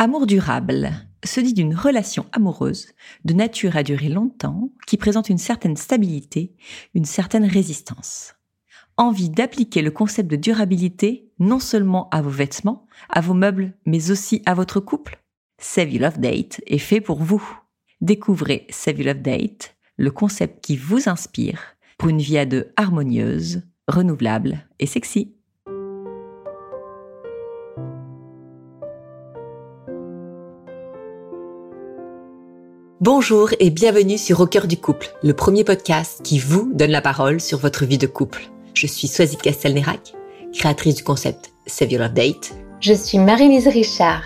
Amour durable se dit d'une relation amoureuse de nature à durer longtemps qui présente une certaine stabilité, une certaine résistance. Envie d'appliquer le concept de durabilité non seulement à vos vêtements, à vos meubles, mais aussi à votre couple? Save Love Date est fait pour vous. Découvrez Save You Love Date, le concept qui vous inspire pour une vie à deux harmonieuse, renouvelable et sexy. Bonjour et bienvenue sur Au cœur du couple, le premier podcast qui vous donne la parole sur votre vie de couple. Je suis Soisy Castelnerac, créatrice du concept Save Your Love Date. Je suis Marie-Lise Richard,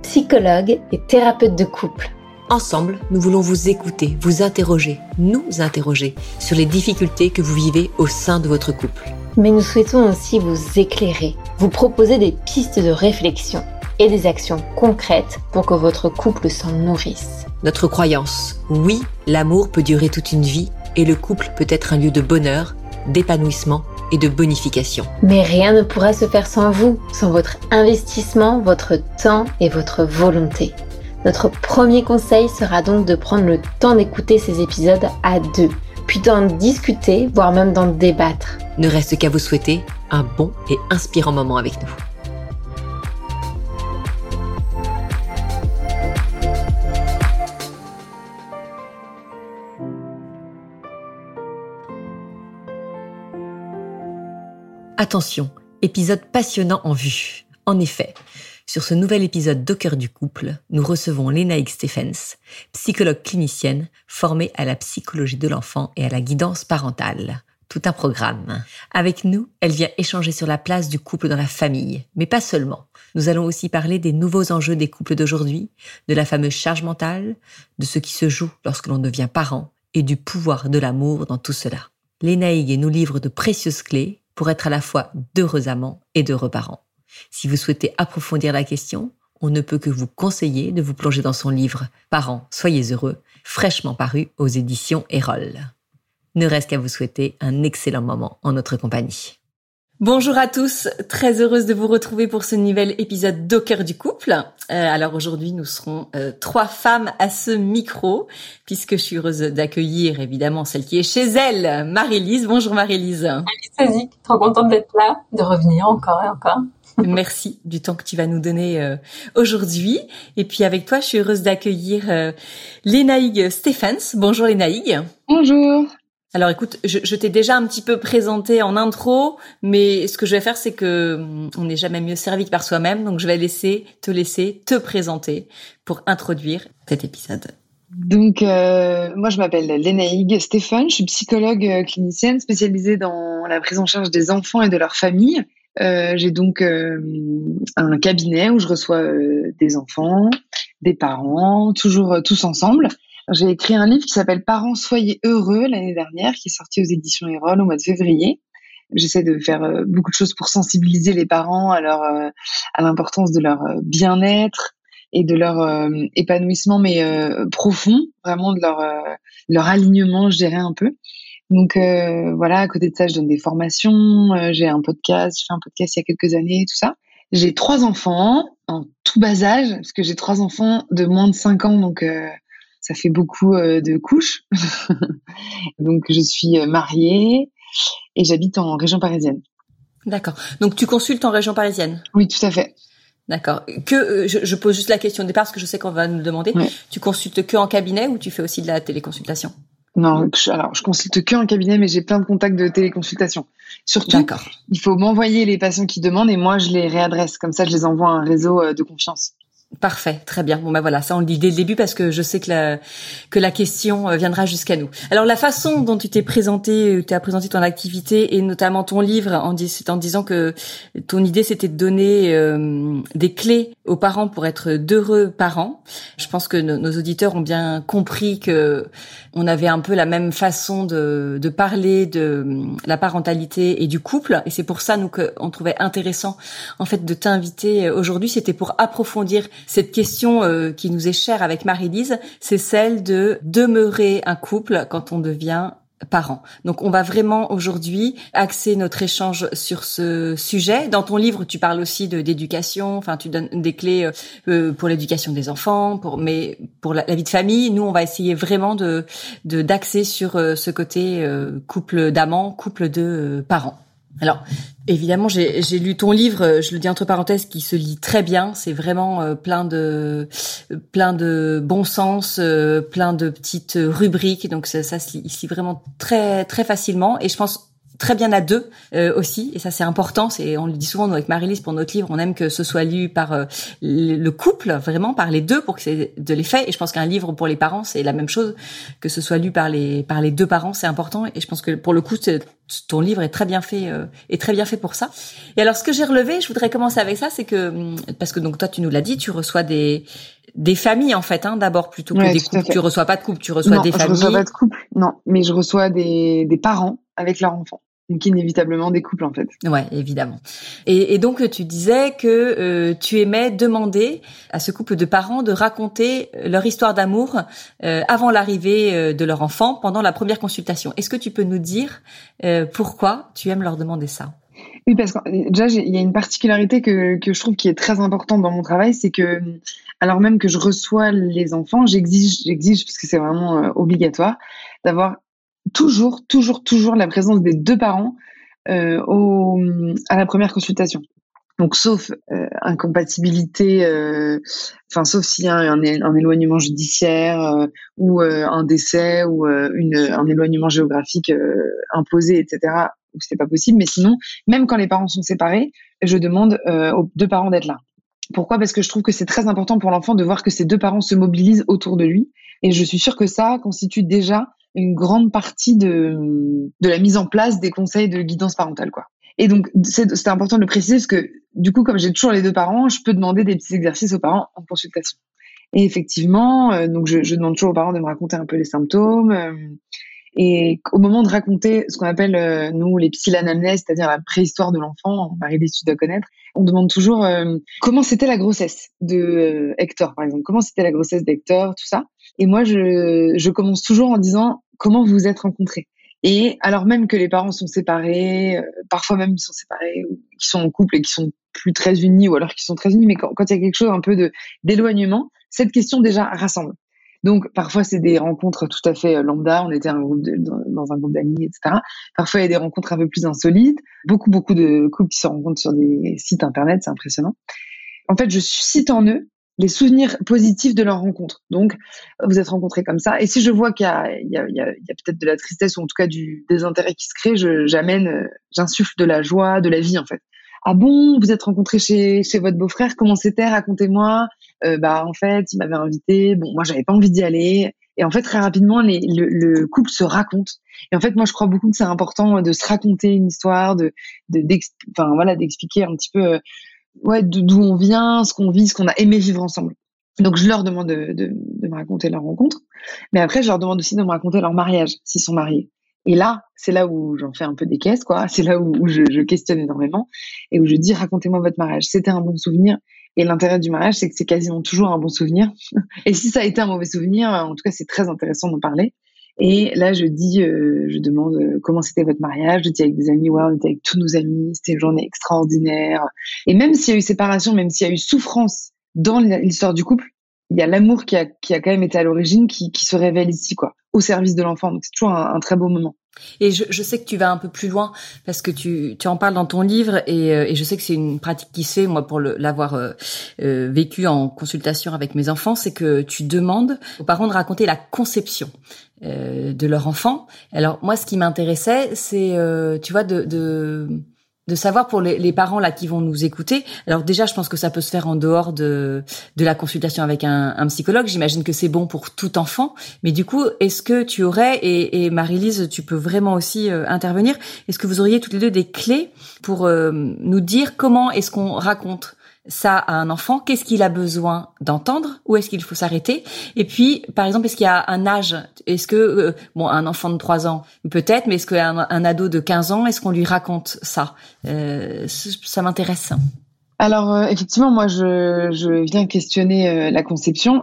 psychologue et thérapeute de couple. Ensemble, nous voulons vous écouter, vous interroger, nous interroger sur les difficultés que vous vivez au sein de votre couple. Mais nous souhaitons aussi vous éclairer, vous proposer des pistes de réflexion et des actions concrètes pour que votre couple s'en nourrisse notre croyance. Oui, l'amour peut durer toute une vie et le couple peut être un lieu de bonheur, d'épanouissement et de bonification. Mais rien ne pourra se faire sans vous, sans votre investissement, votre temps et votre volonté. Notre premier conseil sera donc de prendre le temps d'écouter ces épisodes à deux, puis d'en discuter, voire même d'en débattre. Ne reste qu'à vous souhaiter un bon et inspirant moment avec nous. Attention, épisode passionnant en vue. En effet, sur ce nouvel épisode d'Au cœur du couple, nous recevons Lénaïque Stephens, psychologue clinicienne formée à la psychologie de l'enfant et à la guidance parentale. Tout un programme. Avec nous, elle vient échanger sur la place du couple dans la famille, mais pas seulement. Nous allons aussi parler des nouveaux enjeux des couples d'aujourd'hui, de la fameuse charge mentale, de ce qui se joue lorsque l'on devient parent et du pouvoir de l'amour dans tout cela. Lénaïgue nous livre de précieuses clés pour être à la fois d'heureux amants et d'heureux parents. Si vous souhaitez approfondir la question, on ne peut que vous conseiller de vous plonger dans son livre Parents, soyez heureux, fraîchement paru aux éditions Erol. Ne reste qu'à vous souhaiter un excellent moment en notre compagnie. Bonjour à tous, très heureuse de vous retrouver pour ce nouvel épisode cœur du couple. Euh, alors aujourd'hui, nous serons euh, trois femmes à ce micro, puisque je suis heureuse d'accueillir évidemment celle qui est chez elle, Marie-Lise. Bonjour Marie-Lise. Salut, trop contente d'être là, de revenir encore et encore. Merci du temps que tu vas nous donner euh, aujourd'hui. Et puis avec toi, je suis heureuse d'accueillir euh, Lénaïgue Stephens. Bonjour Lénaïgue. Bonjour. Alors écoute, je, t'ai déjà un petit peu présenté en intro, mais ce que je vais faire, c'est que hum, on n'est jamais mieux servi que par soi-même, donc je vais laisser te laisser te présenter pour introduire cet épisode. Donc euh, moi je m'appelle Lénaïgue Stéphane, je suis psychologue euh, clinicienne spécialisée dans la prise en charge des enfants et de leurs familles. Euh, J'ai donc un cabinet où je reçois des enfants, des parents, toujours tous ensemble. J'ai écrit un livre qui s'appelle Parents soyez heureux l'année dernière, qui est sorti aux éditions Erol au mois de février. J'essaie de faire euh, beaucoup de choses pour sensibiliser les parents à leur euh, à l'importance de leur euh, bien-être et de leur épanouissement, mais profond, vraiment de leur leur alignement, je dirais un peu. Donc voilà, à côté de ça, je donne des formations, j'ai un podcast, j'ai fait un podcast il y a quelques années, tout ça. J'ai trois enfants en tout bas âge, parce que j'ai trois enfants de moins de cinq ans, donc ça fait beaucoup euh, de couches. Donc je suis euh, mariée et j'habite en région parisienne. D'accord. Donc tu consultes en région parisienne? Oui, tout à fait. D'accord. Que euh, je, pose juste la question au départ parce que je sais qu'on va nous le demander. Tu consultes que en cabinet ou tu fais aussi de la téléconsultation? Non, alors je consulte que en cabinet, mais j'ai plein de contacts de téléconsultation. Surtout, il faut m'envoyer les patients qui demandent et moi je les réadresse. Comme ça, je les envoie à un réseau de confiance. Parfait, très bien. Bon ben voilà, ça on le dit dès le début parce que je sais que la que la question euh, viendra jusqu'à nous. Alors la façon dont tu t'es présenté, euh, tu as présenté ton activité et notamment ton livre en, en disant que ton idée c'était de donner euh, des clés aux parents pour être d'heureux parents. Je pense que nos auditeurs ont bien compris que on avait un peu la même façon de de parler de la parentalité et du couple. Et c'est pour ça nous qu'on trouvait intéressant en fait de t'inviter aujourd'hui, c'était pour approfondir cette question euh, qui nous est chère avec Marie-Lise, c'est celle de demeurer un couple quand on devient parents. Donc on va vraiment aujourd'hui axer notre échange sur ce sujet. Dans ton livre, tu parles aussi de d'éducation, enfin tu donnes des clés euh, pour l'éducation des enfants, pour mais pour la, vie de famille, nous on va essayer vraiment de d'axer sur euh, ce côté euh, couple d'amants, couple de parents. Alors, évidemment, j'ai lu ton livre, je le dis entre parenthèses, qui se lit très bien. C'est vraiment euh, plein de plein de bon sens, euh, plein de petites rubriques. Donc ça, ça se lit vraiment très très facilement. Et je pense très bien à deux euh, aussi et ça c'est important c'est on le dit souvent nous avec Marie-Lise pour notre livre on aime que ce soit lu par euh, le couple vraiment par les deux pour que c'est de l'effet et je pense qu'un livre pour les parents c'est la même chose que ce soit lu par les par les deux parents c'est important et je pense que pour le coup ton livre est très bien fait euh, est très bien fait pour ça. Et alors ce que j'ai relevé je voudrais commencer avec ça c'est que hum, parce que donc toi tu nous l'as dit tu reçois des des familles en fait hein, d'abord plutôt que des couples. tu reçois pas de couple tu reçois des familles je reçois pas de couple. Non mais je reçois des des parents avec leurs enfants donc inévitablement des couples en fait. Ouais, évidemment. Et, et donc tu disais que euh, tu aimais demander à ce couple de parents de raconter leur histoire d'amour euh, avant l'arrivée euh, de leur enfant pendant la première consultation. Est-ce que tu peux nous dire pourquoi tu aimes leur demander ça? Oui, parce que déjà il y a une particularité que, que je trouve qui est très importante dans mon travail, c'est que alors même que je reçois les enfants, j'exige, j'exige parce que c'est vraiment obligatoire d'avoir toujours, toujours, toujours la présence des deux parents euh, au, à la première consultation. Donc, sauf euh, incompatibilité, euh, enfin, sauf s'il y a un, éloignement judiciaire euh, ou euh, un décès ou une, un éloignement géographique imposé, etc., où c'est pas possible. Mais sinon, même quand les parents sont séparés, je demande aux deux parents d'être là. Pourquoi? Parce que je trouve que c'est très important pour l'enfant de voir que ses deux parents se mobilisent autour de lui. Et je suis sûre que ça constitue déjà une grande partie de, de la mise en place des conseils de guidance parentale, quoi. Et donc, c'est important de le préciser parce que, du coup, comme j'ai toujours les deux parents, je peux demander des petits exercices aux parents en consultation. Et effectivement, euh, donc je, je, demande toujours aux parents de me raconter un peu les symptômes. Euh, et au moment de raconter ce qu'on appelle, euh, nous, les psylanamnèses, c'est-à-dire la préhistoire de l'enfant, Marie-Lise, tu dois connaître, on demande toujours comment c'était la grossesse de Hector, par exemple. Comment c'était la grossesse d'Hector, tout ça. Et moi, je, je commence toujours en disant comment vous vous êtes rencontrés. Et alors même que les parents sont séparés, euh, parfois même ils sont séparés, ou qui sont en couple et qui sont plus très unis, ou alors qui sont très unis, mais quand, quand il y a quelque chose un peu de d'éloignement, cette question déjà rassemble. Donc parfois c'est des rencontres tout à fait euh, lambda, on était dans, un groupe d'amis, etc. Parfois il y a des rencontres un peu plus insolites, beaucoup beaucoup de couples qui se rencontrent sur des sites internet, c'est impressionnant. En fait, je suscite en eux les souvenirs positifs de leur rencontre. Donc, vous êtes rencontrés comme ça. Et si je vois qu'il y a, il a, y a, peut-être de la tristesse ou en tout cas du désintérêt qui se crée, j'amène, euh, j'insuffle de la joie, de la vie en fait. Ah bon, vous êtes rencontrés chez, chez votre beau-frère, comment c'était? Racontez-moi. Euh, bah en fait, il m'avait invité. Bon, moi j'avais pas envie d'y aller. Et en fait, très rapidement, le, le, couple se raconte. Et en fait, moi, je crois beaucoup que c'est important de se raconter une histoire, de, enfin voilà, d'expliquer un petit peu euh, ouais, d'où on vient, ce qu'on vit, ce qu'on a aimé vivre ensemble. Donc je leur demande de, me raconter leur rencontre, mais après je leur demande aussi de me raconter leur mariage s'ils sont mariés. Et là, c'est là où j'en fais un peu des caisses, quoi. C'est là où, je, questionne énormément et où je dis racontez-moi votre mariage. C'était un bon souvenir. Et l'intérêt du mariage, c'est que c'est quasiment toujours un bon souvenir. et si ça a été un mauvais souvenir, en tout cas, c'est très intéressant d'en parler. Et là, je dis, euh, je demande euh, comment c'était votre mariage. Je dis avec des amis, ouais, on était avec tous nos amis, c'était une journée extraordinaire. Et même s'il y a eu séparation, même s'il y a eu souffrance dans l'histoire du couple, il y a l'amour qui a, qui a quand même été à l'origine qui, qui se révèle ici, quoi, au service de l'enfant. Donc c'est toujours un, un, très beau moment. Et je, je, sais que tu vas un peu plus loin parce que tu, tu en parles dans ton livre et, euh, et je sais que c'est une pratique qui se fait, moi, pour l'avoir euh, euh, vécu en consultation avec mes enfants, c'est que tu demandes aux parents de raconter la conception euh, de leur enfant. Alors moi, ce qui m'intéressait, c'est, euh, tu vois, de, de de savoir pour les, les, parents là qui vont nous écouter. Alors déjà, je pense que ça peut se faire en dehors de de la consultation avec un, un psychologue. J'imagine que c'est bon pour tout enfant. Mais du coup, est-ce que tu aurais et, et Marie-Lise, tu peux vraiment aussi euh, intervenir. Est-ce que vous auriez toutes les deux des clés pour euh, nous dire comment est-ce qu'on raconte ça à un enfant, qu'est-ce qu'il a besoin d'entendre, où est-ce qu'il faut s'arrêter, et puis par exemple est-ce qu'il y a un âge, est-ce que euh, bon un enfant de 3 ans peut-être, mais est-ce qu'un un ado de 15 ans, est-ce qu'on lui raconte ça? Euh, Ça m'intéresse. Alors euh, effectivement, moi je, je viens questionner la conception.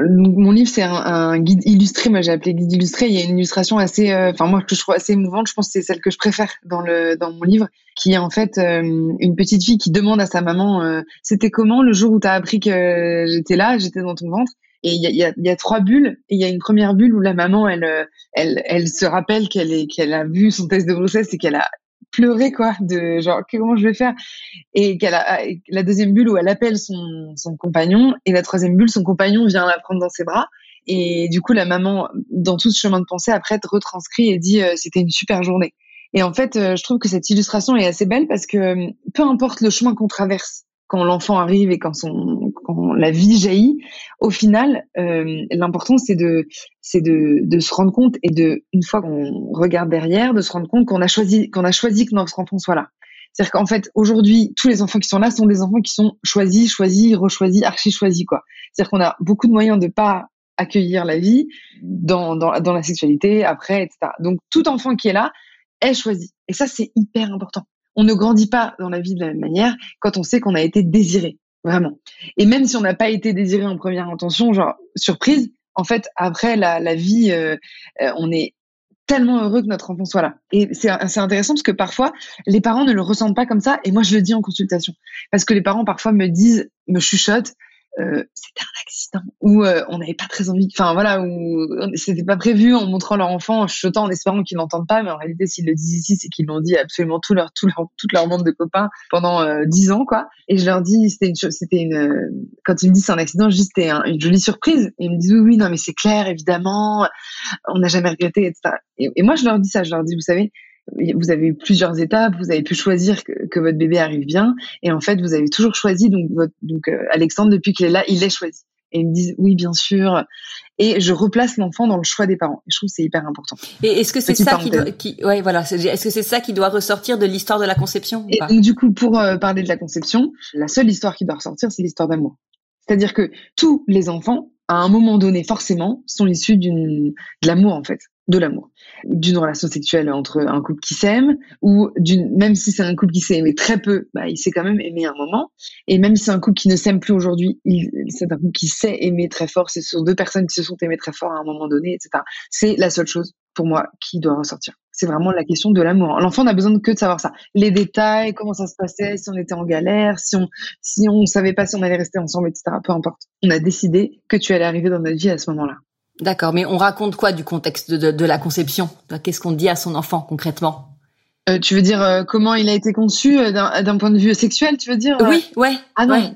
Mon livre, c'est un, guide illustré. Moi, j'ai appelé guide illustré. Il y a une illustration assez, euh, enfin moi que je trouve assez émouvante. Je pense que c'est celle que je préfère dans le dans mon livre, qui est en fait euh, une petite fille qui demande à sa maman, euh, c'était comment le jour où tu as appris que j'étais là, j'étais dans ton ventre? Et il y a, y, y a, trois bulles. Et il y a une première bulle où la maman, elle, elle, elle se rappelle qu'elle est, qu'elle a vu son test de grossesse et qu'elle a pleurer quoi de genre comment je vais faire? Et qu'elle a la deuxième bulle où elle appelle son, son compagnon et la troisième bulle son compagnon vient la prendre dans ses bras. Et du coup la maman dans tout ce chemin de pensée après retranscrit et dit euh, c'était une super journée. Et en fait euh, je trouve que cette illustration est assez belle parce que peu importe le chemin qu'on traverse quand l'enfant arrive et quand son quand la vie jaillit, au final, euh, l'important c'est de c'est de, de se rendre compte et de une fois qu'on regarde derrière, de se rendre compte qu'on a choisi qu'on a choisi que notre enfant soit là. C'est-à-dire qu'en fait aujourd'hui tous les enfants qui sont là sont des enfants qui sont choisis, choisis, rechoisis, archi choisis quoi. C'est-à-dire qu'on a beaucoup de moyens de pas accueillir la vie dans, dans, dans la sexualité après etc. Donc tout enfant qui est là est choisi et ça c'est hyper important on ne grandit pas dans la vie de la même manière quand on sait qu'on a été désiré, vraiment. Et même si on n'a pas été désiré en première intention, genre surprise, en fait, après la, vie, euh, euh, on est tellement heureux que notre enfant soit là. Et c'est intéressant parce que parfois, les parents ne le ressentent pas comme ça. Et moi, je le dis en consultation. Parce que les parents, parfois, me disent, me chuchotent, euh, c'était un accident ou euh, on n'avait pas très envie enfin voilà ou c'était pas prévu en montrant leur enfant en chuchotant en espérant qu'ils n'entendent pas mais en réalité s'ils le disent ici c'est qu'ils l'ont dit absolument tout leur, tout leur toute leur de copains pendant euh, dix ans quoi. Et je leur dis c'était une c'était une quand ils me disent c'est un accident c'était une jolie surprise. Ils me disent oui oui non mais c'est clair évidemment on n'a jamais regretté etc et, et moi je leur dis ça je leur dis vous savez vous avez eu plusieurs étapes, vous avez pu choisir que, votre bébé arrive bien, et en fait, vous avez toujours choisi, donc, votre, donc euh, Alexandre, depuis qu'il est là, il est choisi. Et ils me disent, oui, bien sûr. Et je replace l'enfant dans le choix des parents. Et je trouve que c'est hyper important. Et est-ce que c'est ça qui, doit, qui, ouais, voilà, est-ce que c'est ça qui doit ressortir de l'histoire de la conception Et donc, du coup, pour euh, parler de la conception, la seule histoire qui doit ressortir, c'est l'histoire d'amour. C'est-à-dire que tous les enfants, à un moment donné, forcément, sont issus d'une, de l'amour, en fait de l'amour, d'une relation sexuelle entre un couple qui s'aime, ou d'une, même si c'est un couple qui s'est aimé très peu, bah, il s'est quand même aimé un moment. Et même si c'est un couple qui ne s'aime plus aujourd'hui, c'est un couple qui s'est aimé très fort. C'est sur deux personnes qui se sont aimées très fort à un moment donné, etc. C'est la seule chose pour moi qui doit ressortir. C'est vraiment la question de l'amour. L'enfant n'a besoin que de savoir ça. Les détails, comment ça se passait, si on était en galère, si on, si on savait pas si on allait rester ensemble, etc. Peu importe. On a décidé que tu allais arriver dans notre vie à ce moment-là. D'accord, mais on raconte quoi du contexte de, la conception? Qu'est-ce qu'on dit à son enfant concrètement? Euh, tu veux dire euh, comment il a été conçu euh, d'un point de vue sexuel, tu veux dire Oui, ouais. Ah non,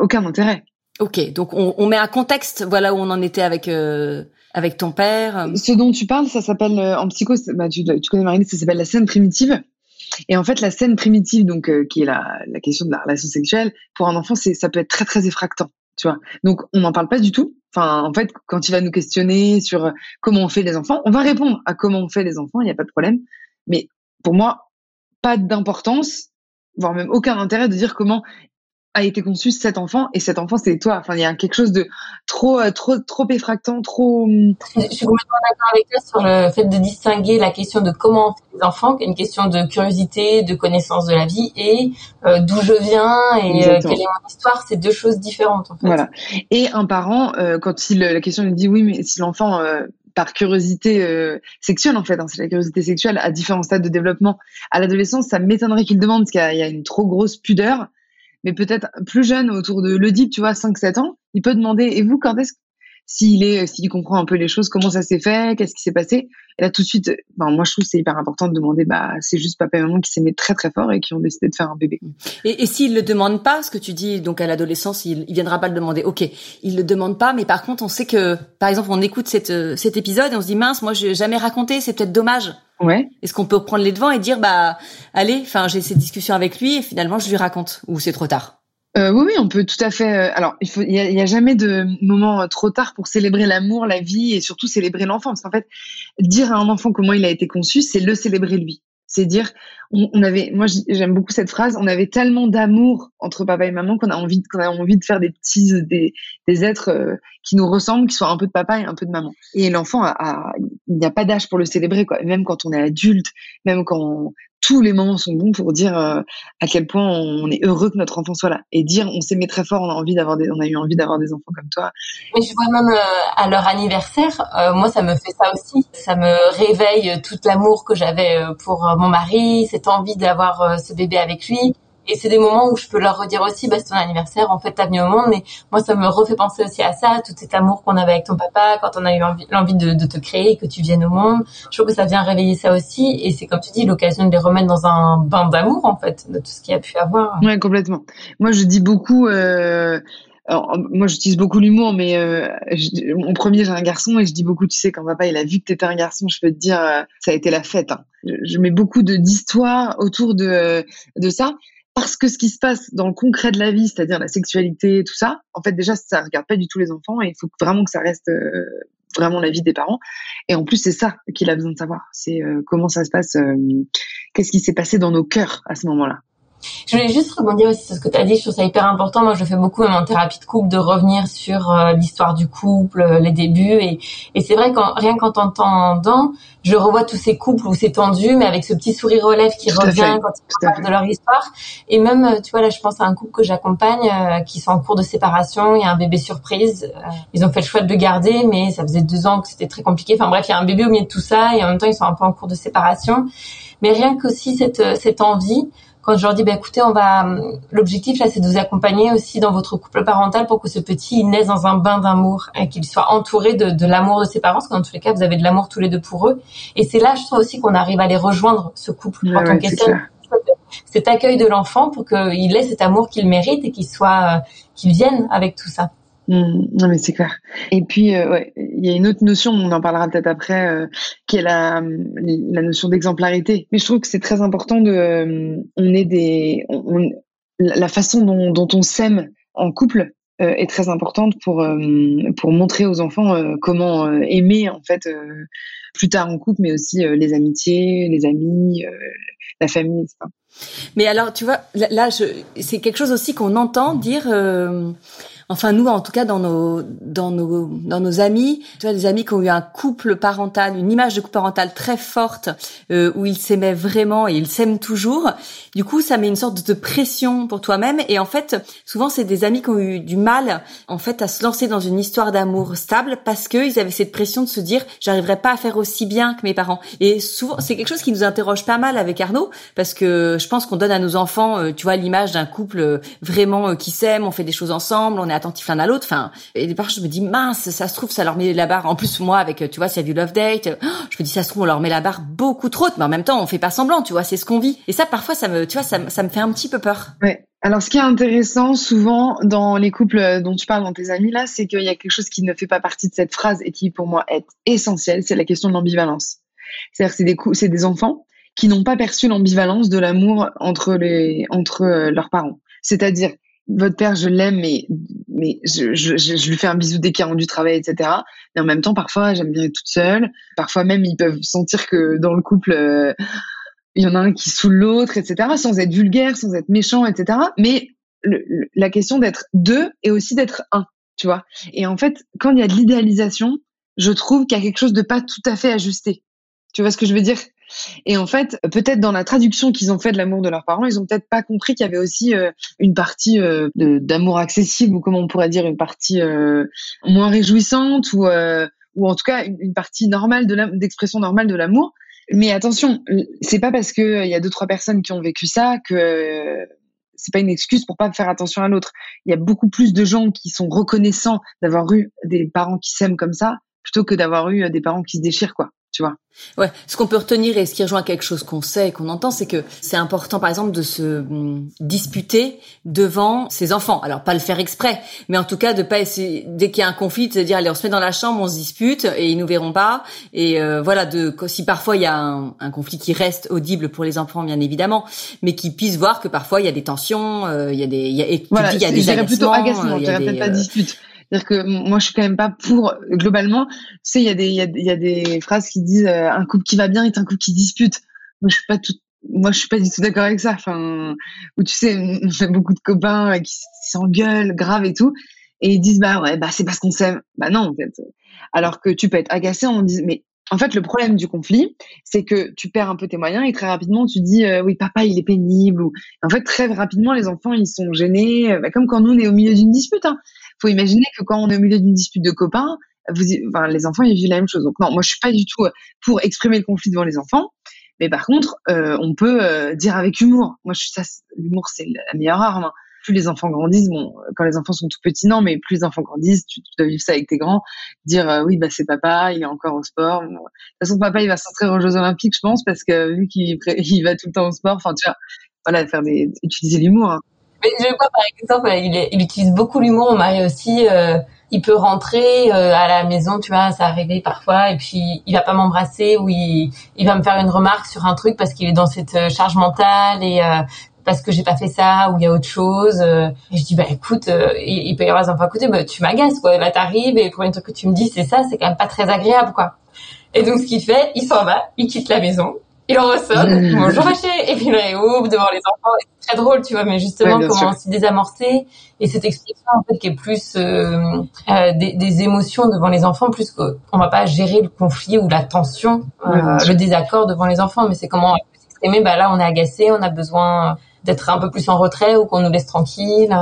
aucun intérêt. Ok, donc on, met un contexte, voilà où on en était avec avec ton père. Ce dont tu parles, ça s'appelle en psycho, bah, tu, tu connais Marie, ça s'appelle la scène primitive. Et en fait, la scène primitive, donc qui est la, la question de la relation sexuelle, pour un enfant, c'est ça peut être très très effractant, tu vois. Donc on n'en parle pas du tout. Enfin, en fait, quand il va nous questionner sur comment on fait les enfants, on va répondre à comment on fait les enfants, il n'y a pas de problème. Mais pour moi, pas d'importance, voire même aucun intérêt de dire comment a été conçu cet enfant et cet enfant c'est toi. Enfin, il y a quelque chose de trop, euh, trop, trop effractant, trop. Hum, Je suis complètement d'accord avec toi sur le fait de distinguer la question de comment on fait les enfants, qui est une question de curiosité, de connaissance de la vie, et euh, d'où je viens et euh, quelle est mon histoire. C'est deux choses différentes en fait. Voilà. Et un parent, quand il la question lui dit oui, mais si l'enfant par curiosité sexuelle en fait, hein, c'est la curiosité sexuelle à différents stades de développement. À l'adolescence, ça m'étonnerait qu'il demande parce qu'il y, a une trop grosse pudeur mais peut-être plus jeune, autour de l'Oedipe, tu vois, 5-7 ans, il peut demander, et vous, quand est-ce s'il est, s'il comprend un peu les choses, comment ça s'est fait, qu'est-ce qui s'est passé. Et là, tout de suite, ben, moi, je trouve que c'est hyper important de demander, bah, c'est juste papa et maman qui s'aimaient très, très fort et qui ont décidé de faire un bébé. Et, et s'il le demande pas, ce que tu dis, donc à l'adolescence, il, il viendra pas le demander. Ok, il le demande pas, mais par contre, on sait que, par exemple, on écoute cette, cet épisode et on se dit, mince, moi, je n'ai jamais raconté, c'est peut-être dommage. Ouais. Est-ce qu'on peut prendre les devants et dire, bah, allez, enfin, j'ai cette discussion avec lui et finalement, je lui raconte, ou c'est trop tard? Euh, oui, oui, on peut tout à fait. Euh, alors, il faut, y a, jamais de moment euh, trop tard pour célébrer l'amour, la vie et surtout célébrer l'enfant. Parce qu'en fait, dire à un enfant comment il a été conçu, c'est le célébrer lui. C'est dire, on, avait, moi j'aime beaucoup cette phrase, on avait tellement d'amour entre papa et maman qu'on a envie, a envie de faire des petits, des, êtres qui nous ressemblent, qui soient un peu de papa et un peu de maman. Et l'enfant a, il n'y a pas d'âge pour le célébrer. Même quand on est adulte, même quand tous les moments sont bons pour dire à quel point on est heureux que notre enfant soit là. Et dire on s'aimait très fort, on a envie d'avoir des, on a eu envie d'avoir des enfants comme toi. Mais je vois même à leur anniversaire, moi ça me fait ça aussi, ça me réveille tout l'amour que j'avais pour mon mari, cette envie d'avoir ce bébé avec lui et c'est des moments où je peux leur redire aussi, bah, c'est ton anniversaire, en fait, t'as venu au monde, mais moi, ça me refait penser aussi à ça, tout cet amour qu'on avait avec ton papa, quand on a eu l'envie de, te créer, que tu viennes au monde. Je trouve que ça vient réveiller ça aussi, et c'est comme tu dis, l'occasion de les remettre dans un bain d'amour, en fait, de tout ce qu'il y a pu avoir. Ouais, complètement. Moi, je dis beaucoup, euh, moi, j'utilise beaucoup l'humour, mais euh, mon premier, j'ai un garçon et je dis beaucoup, tu sais, quand papa il a vu que t'étais un garçon, je peux te dire, euh, ça a été la fête. Hein. Je, je, mets beaucoup d'histoires autour de de ça parce que ce qui se passe dans le concret de la vie, c'est-à-dire la sexualité, tout ça, en fait déjà ça regarde pas du tout les enfants et il faut vraiment que ça reste euh, vraiment la vie des parents. Et en plus c'est ça qu'il a besoin de savoir, c'est euh, comment ça se passe, euh, qu'est-ce qui s'est passé dans nos cœurs à ce moment-là. Je voulais juste rebondir aussi sur ce que tu as dit, je trouve ça hyper important. Moi, je fais beaucoup même en thérapie de couple de revenir sur euh, l'histoire du couple, euh, les débuts. Et, et c'est vrai qu'en rien qu'en t'entendant, je revois tous ces couples où c'est tendu, mais avec ce petit sourire lèvres qui revient quand ils parlent de leur histoire. Et même, euh, tu vois, là, je pense à un couple que j'accompagne qui sont en cours de séparation. Il y a un bébé surprise. ils ont fait le choix de le garder, mais ça faisait deux ans que c'était très compliqué. Enfin bref, il y a un bébé au milieu de tout ça et en même temps, ils sont un peu en cours de séparation. Mais rien qu'aussi cette, cette envie quand je leur dis, bah, écoutez, on va, l'objectif là, c'est de vous accompagner aussi dans votre couple parental pour que ce petit il naisse dans un bain d'amour et qu'il soit entouré de, de l'amour de ses parents, parce que dans tous les cas, vous avez de l'amour tous les deux pour eux. Et c'est là, je trouve aussi qu'on arrive à les rejoindre, ce couple, quand on questionne cet accueil de l'enfant pour qu'il ait cet amour qu'il mérite et qu'il soit, euh, qu'il vienne avec tout ça. Mmh, non mais c'est clair. Et puis euh, ouais, il y a une autre notion, on en parlera peut-être après, euh, qui est la, la notion d'exemplarité. Mais je trouve que c'est très important de, euh, on est des, la façon dont, on s'aime en couple est très importante pour pour montrer aux enfants comment aimer en fait plus tard en couple, mais aussi les amitiés, les amis, la famille, etc. Mais alors tu vois, là, c'est quelque chose aussi qu'on entend dire enfin nous en tout cas dans nos dans nos dans nos amis, tu vois des amis qui ont eu un couple parental, une image de couple parental très forte euh, où ils s'aimaient vraiment et ils s'aiment toujours. Du coup, ça met une sorte de pression pour toi-même et en fait, souvent c'est des amis qui ont eu du mal en fait à se lancer dans une histoire d'amour stable parce que ils avaient cette pression de se dire j'arriverai pas à faire aussi bien que mes parents. Et souvent, c'est quelque chose qui nous interroge pas mal avec Arnaud parce que je pense qu'on donne à nos enfants, euh, tu vois, l'image d'un couple euh, vraiment qui s'aime, on fait des choses ensemble, on est attentif l'un à l'autre. Enfin, et départ, je me dis mince, ça se trouve, ça leur met la barre. En plus, moi, avec, tu vois, c'est du love date. Je me dis, ça se trouve, on leur met la barre beaucoup trop haute, mais en même temps, on fait pas semblant, tu vois, c'est ce qu'on vit. Et ça, parfois, ça me, tu vois, ça, ça me fait un petit peu peur. Ouais. Alors, ce qui est intéressant souvent dans les couples dont tu parles dans tes amis là, c'est qu'il y a quelque chose qui ne fait pas partie de cette phrase et qui pour moi est essentiel, c'est la question de l'ambivalence. C'est-à-dire c'est des c'est des enfants qui n'ont pas perçu l'ambivalence de l'amour entre les entre euh, leurs parents. C'est-à-dire votre père, je l'aime, mais, mais je, lui fais un bisou dès qu'il rendu du travail, etc. Mais en même temps, parfois, j'aime bien être toute seule. Parfois même, ils peuvent sentir que dans le couple, euh, il y en a un qui saoule l'autre, etc. Sans être vulgaire, sans être méchant, etc. Mais la question d'être deux et aussi d'être un, tu vois. Et en fait, quand il y a de l'idéalisation, je trouve qu'il y a quelque chose de pas tout à fait ajusté. Tu vois ce que je veux dire? Et en fait, peut-être dans la traduction qu'ils ont fait de l'amour de leurs parents, ils ont peut-être pas compris qu'il y avait aussi euh, une partie euh, d'amour accessible ou comment on pourrait dire une partie euh, moins réjouissante ou ou en tout cas une, partie normale de d'expression normale de l'amour. Mais attention, c'est pas parce que il y a deux trois personnes qui ont vécu ça que c'est pas une excuse pour pas faire attention à l'autre. Il y a beaucoup plus de gens qui sont reconnaissants d'avoir eu des parents qui s'aiment comme ça plutôt que d'avoir eu des parents qui se déchirent quoi tu vois. Ouais, ce qu'on peut retenir et ce qui rejoint quelque chose qu'on sait et qu'on entend, c'est que c'est important, par exemple, de se hum, disputer devant ses enfants. Alors pas le faire exprès, mais en tout cas de pas essayer dès qu'il y a un conflit, de dire allez, on se met dans la chambre, on se dispute et ils nous verront pas. Et euh, voilà, de si parfois il y a un, un, conflit qui reste audible pour les enfants, bien évidemment, mais qui puissent voir que parfois il y a des tensions, euh, il y a des, il y a, et voilà, il y a des agacements, plutôt agacement, il y a des, pas dispute. C'est-à-dire que moi, je suis quand même pas pour globalement. Tu sais, il y a des y a, y a, des phrases qui disent euh, un couple qui va bien est un couple qui dispute. Moi, je suis pas tout. Moi, je suis pas du tout d'accord avec ça. Enfin, où tu sais, j'ai beaucoup de copains qui s'engueulent grave et tout, et ils disent bah ouais, bah c'est parce qu'on s'aime. Bah non, en fait. Alors que tu peux être agacé, on dit mais En fait, le problème du conflit, c'est que tu perds un peu tes moyens et très rapidement tu dis euh, oui papa il est pénible ou en fait très rapidement les enfants ils sont gênés, bah, comme quand nous on est au milieu d'une dispute. Hein. Faut imaginer que quand on est au milieu d'une dispute de copains, vous, enfin, les enfants ils vivent la même chose. Donc non, moi je suis pas du tout pour exprimer le conflit devant les enfants. Mais par contre, euh, on peut euh, dire avec humour. Moi, je, ça, l'humour, c'est la meilleure arme. Hein. Plus les enfants grandissent, bon, quand les enfants sont tout petits, non, mais plus les enfants grandissent, tu, dois vivre ça avec tes grands. Dire euh, oui, bah c'est papa, il est encore au sport. de toute façon, papa, il va s'inscrire aux Jeux Olympiques, je pense, parce que vu qu'il il va tout le temps au sport, enfin, tu vois, voilà, faire des, utiliser l'humour. Hein. Mais je vois par exemple, il, il utilise beaucoup l'humour. Mon mari aussi. Euh il peut rentrer euh, à la maison, tu vois, ça arrivé parfois, et puis il va pas m'embrasser ou il, il va me faire une remarque sur un truc parce qu'il est dans cette euh, charge mentale et euh, parce que j'ai pas fait ça ou il y a autre chose. et je dis bah écoute, il, peut y avoir des enfants, écoutez, bah, tu m'agaces quoi. Là t'arrives et le premier truc que tu me dis c'est ça, c'est quand même pas très agréable quoi. Et donc ce qu'il fait, il s'en va, il quitte la maison il en ressonne, bonjour Haché, et puis il réouvre devant les enfants. C'est très drôle, tu vois, mais justement, comment s'y désamorcer et cette expression en fait qui est plus euh, euh, des, des, émotions devant les enfants, plus qu'on va pas gérer le conflit ou la tension, euh, le désaccord devant les enfants, mais c'est comment s'exprimer. Bah là, on est agacé, on a besoin d'être un peu plus en retrait ou qu'on nous laisse tranquille.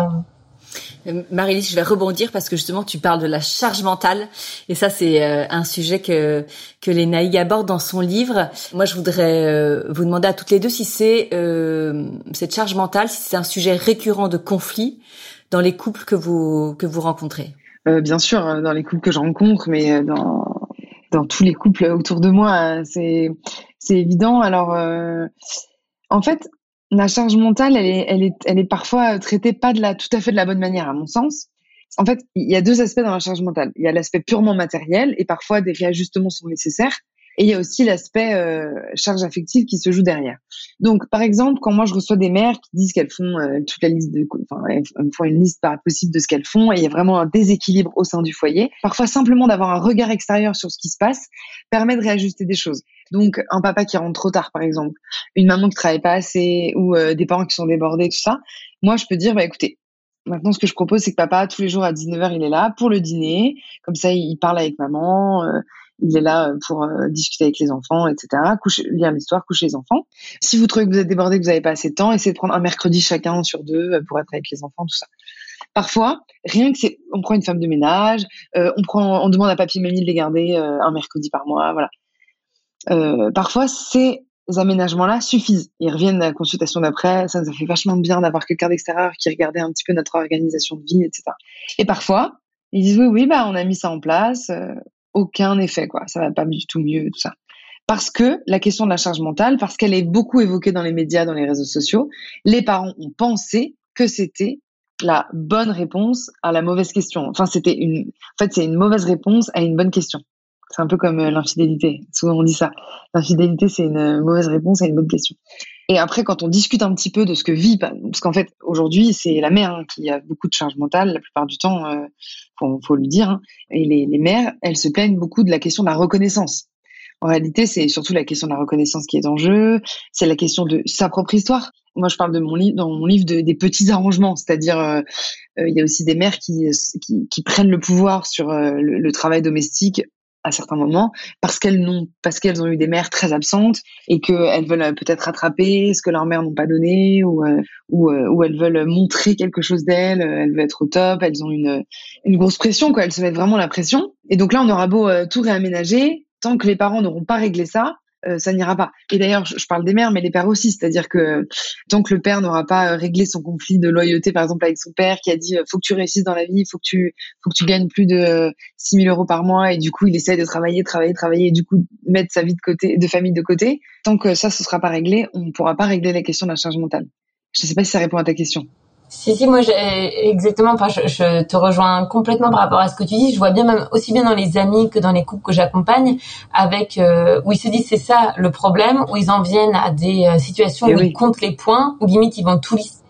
Marie-Lise, je vais rebondir parce que justement tu parles de la charge mentale et ça c'est euh, un sujet que que les Naïg aborde dans son livre. Moi, je voudrais euh, vous demander à toutes les deux si c'est euh, cette charge mentale, si c'est un sujet récurrent de conflit dans les couples que vous que vous rencontrez. bien sûr, dans les couples que je rencontre, mais dans dans tous les couples autour de moi, c'est c'est évident. Alors en fait, la charge mentale, elle est, elle est, elle est parfois traitée pas de la, tout à fait de la bonne manière, à mon sens. En fait, il y a deux aspects dans la charge mentale. Il y a l'aspect purement matériel et parfois des réajustements sont nécessaires. Et il y a aussi l'aspect euh, charge affective qui se joue derrière. Donc, par exemple, quand moi je reçois des mères qui disent qu'elles font euh, toute la liste de, enfin, elles font une liste pas possible de ce qu'elles font, et il y a vraiment un déséquilibre au sein du foyer. Parfois, simplement d'avoir un regard extérieur sur ce qui se passe permet de réajuster des choses. Donc, un papa qui rentre trop tard, par exemple, une maman qui travaille pas assez, ou euh, des parents qui sont débordés, tout ça. Moi, je peux dire, bah écoutez, Maintenant, ce que je propose, c'est que papa, tous les jours à 19h, il est là pour le dîner. Comme ça, il parle avec maman. Euh, il est là euh, pour discuter avec les enfants, etc. Coucher, lire l'histoire, coucher les enfants. Si vous trouvez que vous êtes débordé, que vous n'avez pas assez de temps, essayez de prendre un mercredi chacun sur deux pour être avec les enfants, tout ça. Parfois, rien que c'est, on prend une femme de ménage, on prend, on demande à papy et mamie de les garder un mercredi par mois, voilà. Parfois, ces aménagements-là suffisent. Ils reviennent à la consultation d'après, ça nous a fait vachement bien d'avoir quelqu'un d'extérieur qui regardait un petit peu notre organisation de vie, etc. Et parfois, ils disent oui, oui, bah on a mis ça en place, aucun effet, quoi. Ça va pas du tout mieux, tout ça. Parce que la question de la charge mentale, parce qu'elle est beaucoup évoquée dans les médias, dans les réseaux sociaux, les parents ont pensé que c'était la bonne réponse à la mauvaise question. Enfin, c'était une, en fait, c'est une mauvaise réponse à une bonne question. C'est un peu comme euh, l'infidélité. Souvent on dit ça. L'infidélité, c'est une mauvaise réponse à une bonne question. Et après, quand on discute un petit peu de ce que vit, parce qu'en fait, aujourd'hui, c'est la mère hein, qui a beaucoup de charge mentale, la plupart du temps, euh, faut, faut le dire. Hein. Et les, les mères, elles se plaignent beaucoup de la question de la reconnaissance. En réalité, c'est surtout la question de la reconnaissance qui est en jeu. C'est la question de sa propre histoire. Moi, je parle de mon livre, dans mon livre de, des petits arrangements, c'est-à-dire euh, euh, il y a aussi des mères qui, qui, qui prennent le pouvoir sur euh, le, le, travail domestique à certains moments parce qu'elles n'ont parce qu'elles ont eu des mères très absentes et qu'elles veulent euh, peut-être rattraper ce que leurs mères n'ont pas donné ou euh, ou, euh, ou elles veulent montrer quelque chose d'elles elles veulent être au top elles ont une une grosse pression quoi. Elles se mettent vraiment la pression. Et donc là on aura beau tout réaménager tant que les parents n'auront pas réglé ça euh, ça n'ira pas. Et d'ailleurs, je, parle des mères, mais les pères aussi. C'est-à-dire que tant que le père n'aura pas euh, réglé son conflit de loyauté, par exemple avec son père, qui a dit euh, faut que tu réussisses dans la vie, faut que tu faut que tu gagnes plus de 6 000 euros par mois, et du coup il essaye de travailler, travailler, travailler, et du coup mettre sa vie de côté, de famille de côté. Tant que ça, ce sera pas réglé, on ne pourra pas régler la question de la charge mentale. Je ne sais pas si ça répond à ta question. Si, si, moi, exactement. Enfin, je, je, te rejoins complètement par rapport à ce que tu dis. Je vois bien, même aussi bien dans les amis que dans les couples que j'accompagne, avec euh, où ils se disent c'est ça le problème, où ils en viennent à des euh, situations eh où ils comptent les points, où limite ils vont tout lister,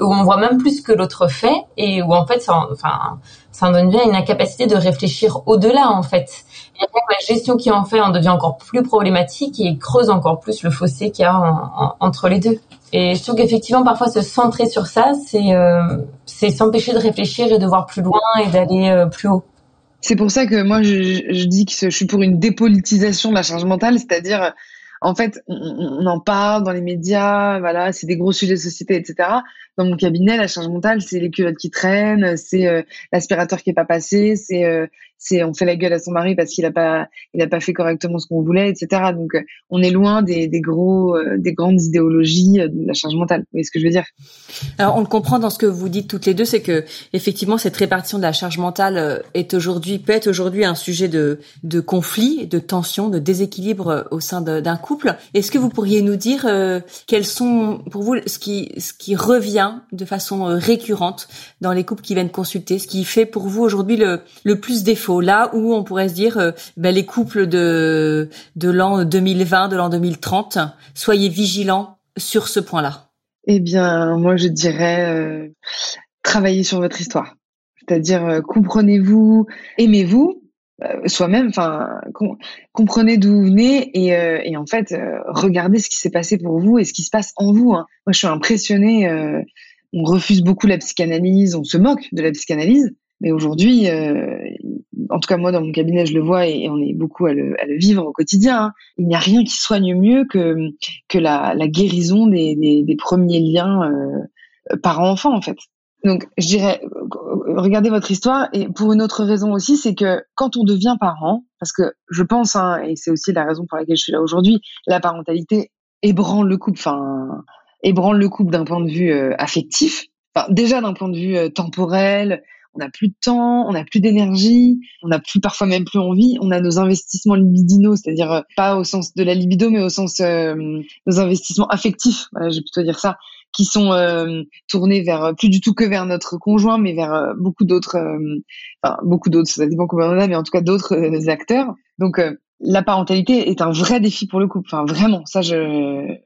où on voit même plus ce que l'autre fait, et où en fait, ça, enfin, ça en donne bien une incapacité de réfléchir au-delà, en fait. La gestion qui en fait en devient encore plus problématique et creuse encore plus le fossé qu'il y a entre les deux. Et je trouve qu'effectivement, parfois, se centrer sur ça, c'est euh, s'empêcher de réfléchir et de voir plus loin et d'aller euh, plus haut. C'est pour ça que moi, je, je, dis que je suis pour une dépolitisation de la charge mentale, c'est-à-dire en fait, on, en parle dans les médias, voilà, c'est des gros sujets de société, etc. Dans mon cabinet, la charge mentale, c'est les culottes qui traînent, c'est euh, l'aspirateur qui est pas passé, c'est euh, c'est on fait la gueule à son mari parce qu'il a pas il a pas fait correctement ce qu'on voulait, etc. Donc euh, on est loin des, des gros des grandes idéologies de la charge mentale. Vous voyez ce que je veux dire? Alors on le comprend dans ce que vous dites toutes les deux, c'est que effectivement cette répartition de la charge mentale est aujourd'hui peut être aujourd'hui un sujet de de conflit, de tension, de déséquilibre au sein d'un couple. Est-ce que vous pourriez nous dire quels sont pour vous ce qui ce qui revient de façon euh, récurrente dans les couples qui viennent consulter, ce qui fait pour vous aujourd'hui le, le plus défaut, là où on pourrait se dire euh, ben, les couples de, de l'an 2020, de l'an 2030, soyez vigilants sur ce point-là. Eh bien, moi je dirais euh, travaillez sur votre histoire. C'est-à-dire comprenez-vous, aimez-vous, soi-même, enfin, comprenez d'où vous venez et, et en fait, regardez ce qui s'est passé pour vous et ce qui se passe en vous. Hein. Moi, je suis impressionnée on refuse beaucoup la psychanalyse, on se moque de la psychanalyse. Mais aujourd'hui, euh, en tout cas moi dans mon cabinet, je le vois et, on est beaucoup à le, vivre au quotidien. Hein. Il n'y a rien qui soigne mieux que que la, guérison des, premiers liens euh, parents-enfants en fait. Donc je dirais, regardez votre histoire et pour une autre raison aussi, c'est que quand on devient parent, parce que je pense, hein, et c'est aussi la raison pour laquelle je suis là aujourd'hui, la parentalité ébranle le couple. Enfin, ébranle le couple d'un point de vue euh, affectif. Enfin, déjà d'un point de vue euh, temporel, on n'a plus de temps, on n'a plus d'énergie, on n'a plus parfois même plus envie. On a nos investissements libidinaux, c'est-à-dire euh, pas au sens de la libido, mais au sens nos investissements affectifs. Voilà, je vais plutôt dire ça, qui sont tournés vers plus du tout que vers notre conjoint, mais vers beaucoup d'autres, enfin beaucoup d'autres. Ça dépend combien on a, mais en tout cas d'autres acteurs. Donc la parentalité est un vrai défi pour le couple. Enfin vraiment, ça je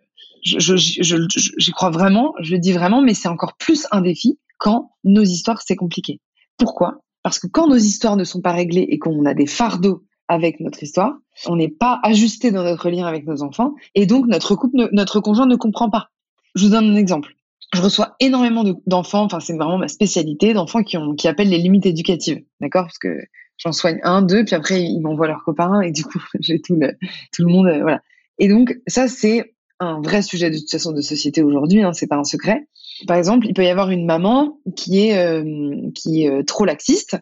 j'y je, je, crois vraiment, je le dis vraiment, mais c'est encore plus un défi quand nos histoires, c'est compliqué. Pourquoi? Parce que quand nos histoires ne sont pas réglées et qu'on a des fardeaux avec notre histoire, on n'est pas ajusté dans notre lien avec nos enfants, et donc notre couple, notre conjoint ne comprend pas. Je vous donne un exemple. Je reçois énormément d'enfants, enfin c'est vraiment ma spécialité, d'enfants qui appellent les limites éducatives, d'accord? Parce que j'en soigne un, deux, puis après ils m'envoient leurs copains et du coup j'ai tout le tout le monde, euh, voilà. Et donc ça c'est un vrai sujet de toute façon de société aujourd'hui, hein, c'est pas un secret. Par exemple, il peut y avoir une maman qui est euh, qui est euh, trop laxiste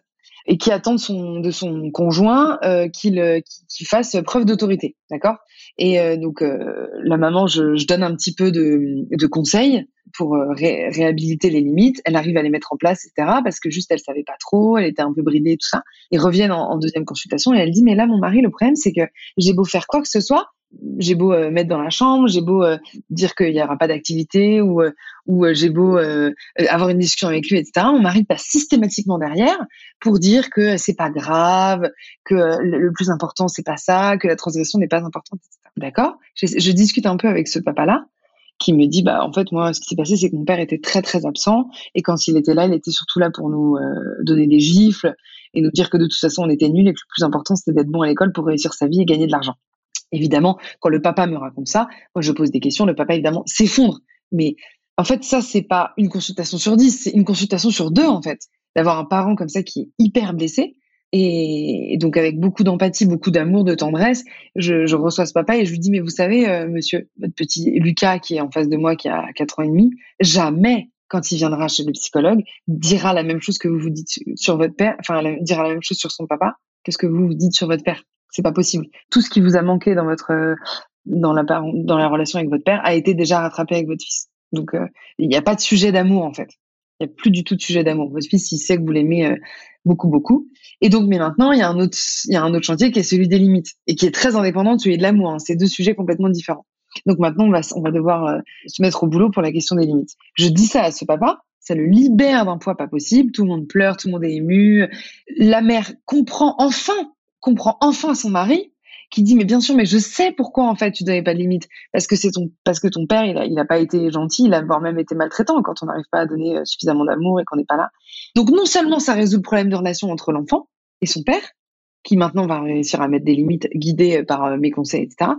et qui attend de son de son conjoint euh, qu'il qu'il fasse preuve d'autorité, d'accord? Et donc la maman, je, je, donne un petit peu de, de conseils pour réhabiliter les limites. Elle arrive à les mettre en place, etc. Parce que juste elle savait pas trop, elle était un peu bridée, tout ça. Ils reviennent en, en deuxième consultation et elle dit mais là mon mari, le problème c'est que j'ai beau faire quoi que ce soit, j'ai beau euh, mettre dans la chambre, j'ai beau euh, dire qu'il n'y aura pas d'activité ou, euh, ou j'ai beau avoir une discussion avec lui, etc. Mon mari passe systématiquement derrière pour dire que c'est pas grave, que le plus important c'est pas ça, que la transgression n'est pas importante, etc. D'accord? Je, je, discute un peu avec ce papa-là qui me dit bah en fait moi ce qui s'est passé c'est que mon père était très très absent et quand il était là il était surtout là pour nous donner des gifles et nous dire que de toute façon on était nuls et que le plus important c'était d'être bon à l'école pour réussir sa vie et gagner de l'argent. Évidemment, quand le papa me raconte ça, moi je pose des questions, le papa évidemment s'effondre. Mais en fait, ça c'est pas une consultation sur dix, c'est une consultation sur deux en fait. D'avoir un parent comme ça qui est hyper blessé et, donc avec beaucoup d'empathie, beaucoup d'amour, de tendresse, je, reçois ce papa et je lui dis mais vous savez, euh, monsieur, votre petit Lucas qui est en face de moi, qui a quatre ans et demi, jamais quand il viendra chez le psychologue, dira la même chose que vous vous dites sur votre père, enfin dira la même chose sur son papa que ce que vous vous dites sur votre père. C'est pas possible. Tout ce qui vous a manqué dans votre dans la dans la relation avec votre père a été déjà rattrapé avec votre fils. Donc euh, il n'y a pas de sujet d'amour en fait. Il n'y a plus du tout de sujet d'amour. Votre fils, il sait que vous l'aimez euh, beaucoup, beaucoup. Et donc, mais maintenant, il y a un autre, il y a un autre chantier qui est celui des limites et qui est très indépendant de celui de l'amour. Hein. C'est deux sujets complètement différents. Donc maintenant, on va, on va devoir euh, se mettre au boulot pour la question des limites. Je dis ça à ce papa, ça le libère d'un poids pas possible. Tout le monde pleure, tout le monde est ému. La mère comprend enfin comprend enfin son mari qui dit mais bien sûr mais je sais pourquoi en fait tu donnais pas de limite parce que c'est ton parce que ton père il a il a pas été gentil il a voire même été maltraitant quand on n'arrive pas à donner euh, suffisamment d'amour et qu'on n'est pas là. Donc non seulement ça résout le problème de relation entre l'enfant et son père qui maintenant va réussir à mettre des limites guidées par euh, mes conseils etc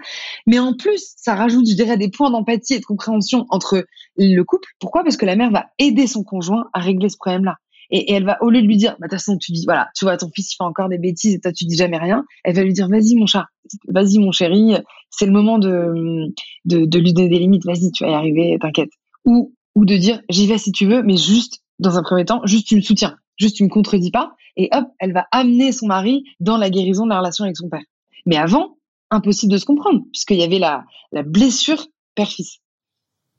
mais en plus ça rajoute je dirais des points d'empathie et de compréhension entre le couple. Pourquoi? Parce que la mère va aider son conjoint à régler ce problème là Et, elle va, au lieu de lui dire, bah, de toute façon, tu dis, voilà, tu vois, ton fils, il fait encore des bêtises et toi, tu dis jamais rien. Elle va lui dire, vas-y, mon chat, vas-y, mon chéri, c'est le moment de, de, de, lui donner des limites, vas-y, tu vas y arriver, t'inquiète. Ou, ou de dire, j'y vais si tu veux, mais juste, dans un premier temps, juste tu me soutiens, juste tu me contredis pas. Et hop, elle va amener son mari dans la guérison de la relation avec son père. Mais avant, impossible de se comprendre, puisqu'il y avait la, la blessure père-fils.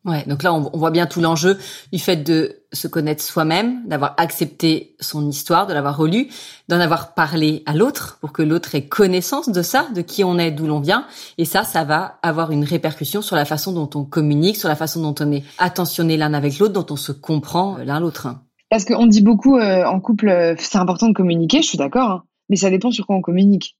Ouais, donc là, on, voit bien tout l'enjeu du fait de se connaître soi-même, d'avoir accepté son histoire, de l'avoir relue, d'en avoir parlé à l'autre pour que l'autre ait connaissance de ça, de qui on est, d'où l'on vient. Et ça, ça va avoir une répercussion sur la façon dont on communique, sur la façon dont on est attentionné l'un avec l'autre, dont on se comprend l'un l'autre. Parce qu'on dit beaucoup euh, en couple, euh, c'est important de communiquer, je suis d'accord, hein, mais ça dépend sur quoi on communique.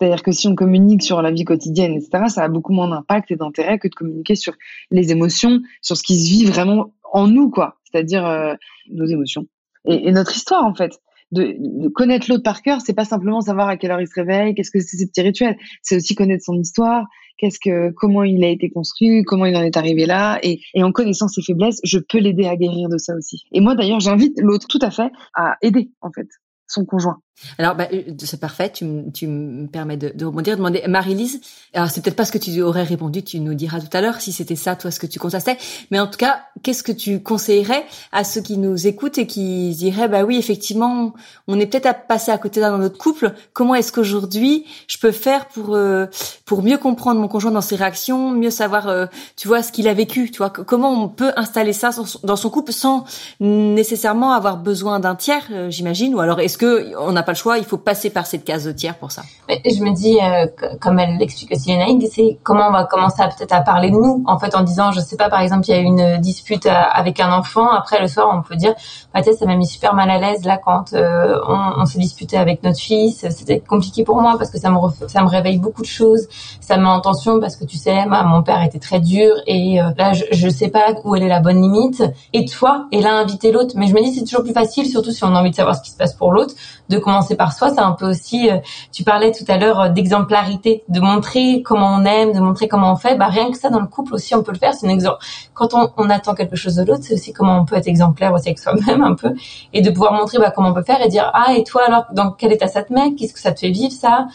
C'est-à-dire que si on communique sur la vie quotidienne, etc., ça a beaucoup moins d'impact et d'intérêt que de communiquer sur les émotions, sur ce qui se vit vraiment en nous, quoi. C'est-à-dire euh, nos émotions et, notre histoire, en fait. De, de connaître l'autre par cœur, c'est pas simplement savoir à quelle heure il se réveille, qu'est-ce que c'est ces petits rituels. C'est aussi connaître son histoire, qu'est-ce que, comment il a été construit, comment il en est arrivé là, et, et en connaissant ses faiblesses, je peux l'aider à guérir de ça aussi. Et moi, d'ailleurs, j'invite l'autre tout à fait à aider, en fait, son conjoint. Alors, bah, euh, c'est parfait. Tu, tu me permets de, de rebondir, de demander Marie-Lise. Alors, c'est peut-être pas ce que tu aurais répondu. Tu nous diras tout à l'heure si c'était ça, toi, ce que tu constatais. Mais en tout cas, qu'est-ce que tu conseillerais à ceux qui nous écoutent et qui diraient, bah oui, effectivement, on est peut-être à passer à côté d'un dans notre couple. Comment est-ce qu'aujourd'hui je peux faire pour euh, pour mieux comprendre mon conjoint dans ses réactions, mieux savoir, euh, tu vois, ce qu'il a vécu. Tu vois, comment on peut installer ça dans son couple sans nécessairement avoir besoin d'un tiers, j'imagine? Ou alors, est-ce que on a le choix, il faut passer par cette case de tiers pour ça. je me dis, euh, comme elle l'explique aussi Lénaïque, c'est comment on va commencer à peut-être à parler de nous, en fait, en disant, je sais pas, par exemple, il y a eu une dispute euh, avec un enfant, après le soir, on peut dire, bah, ça m'a mis super mal à l'aise là quand euh, on, s'est disputé avec notre fils, c'était compliqué pour moi parce que ça me ça me réveille beaucoup de choses, ça me met en tension parce que tu sais, mon père était très dur et là, je, je sais pas où elle est la bonne limite. Et toi, et là, inviter l'autre, mais je me dis, c'est toujours plus facile, surtout si on a envie de savoir ce qui se passe pour l'autre, de commencer par soi, c'est un peu aussi, euh, tu parlais tout à l'heure euh, d'exemplarité, de montrer comment on aime, de montrer comment on fait. Bah rien que ça dans le couple aussi, on peut le faire. C'est un exemple. Quand on, on, attend quelque chose de l'autre, c'est aussi comment on peut être exemplaire aussi avec soi-même un peu et de pouvoir montrer bah, comment on peut faire et dire ah et toi alors dans quel état ça te met? Qu'est-ce que ça te fait vivre ça?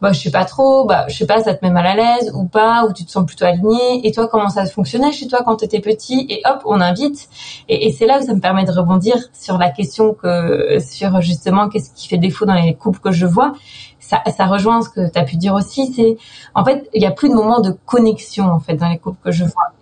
Bah je sais pas trop, bah je sais pas, ça te met mal à l'aise ou pas, ou tu te sens plutôt aligné. Et toi, comment ça fonctionnait chez toi quand tu étais petit? Et hop, on invite. Et, c'est là où ça me permet de rebondir sur la question que sur justement qu'est-ce qui fait défaut dans les couples que je vois. Ça, ça rejoint ce que tu as pu dire aussi. C'est en fait, il y a plus de moments de connexion en fait dans les couples que je vois.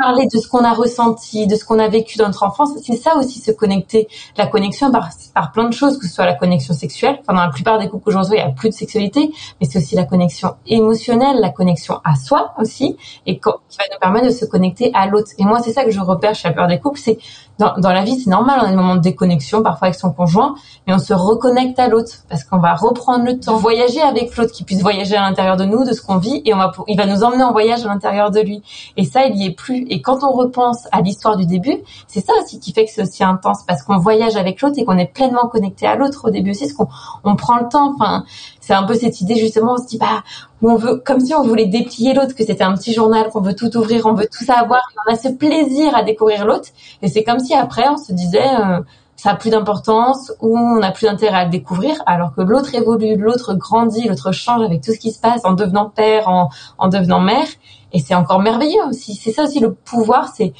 Parler de ce qu'on a ressenti, de ce qu'on a vécu dans notre enfance, c'est ça aussi se connecter. La connexion par, par plein de choses, que ce soit la connexion sexuelle. Enfin, dans la plupart des couples aujourd'hui, il n'y a plus de sexualité, mais c'est aussi la connexion émotionnelle, la connexion à soi aussi, et qui va nous permettre de se connecter à l'autre. Et moi, c'est ça que je repère chez la plupart des couples, c'est dans, dans la vie, c'est normal, on a des moments de déconnexion, parfois avec son conjoint, mais on se reconnecte à l'autre parce qu'on va reprendre le temps, voyager avec l'autre, qui puisse voyager à l'intérieur de nous, de ce qu'on vit, et on va, il va nous emmener en voyage à l'intérieur de lui. Et ça, il y est plus. Et quand on repense à l'histoire du début, c'est ça aussi qui fait que c'est aussi intense parce qu'on voyage avec l'autre et qu'on est pleinement connecté à l'autre au début aussi, parce qu'on on prend le temps. Enfin, c'est un peu cette idée justement, on se dit bah on veut, comme si on voulait déplier l'autre, que c'était un petit journal, qu'on veut tout ouvrir, on veut tout savoir, on a ce plaisir à découvrir l'autre. Et c'est comme si après on se disait euh, ça a plus d'importance ou on n'a plus d'intérêt à le découvrir, alors que l'autre évolue, l'autre grandit, l'autre change avec tout ce qui se passe en devenant père, en, en devenant mère. Et c'est encore merveilleux aussi. C'est ça aussi le pouvoir, c'est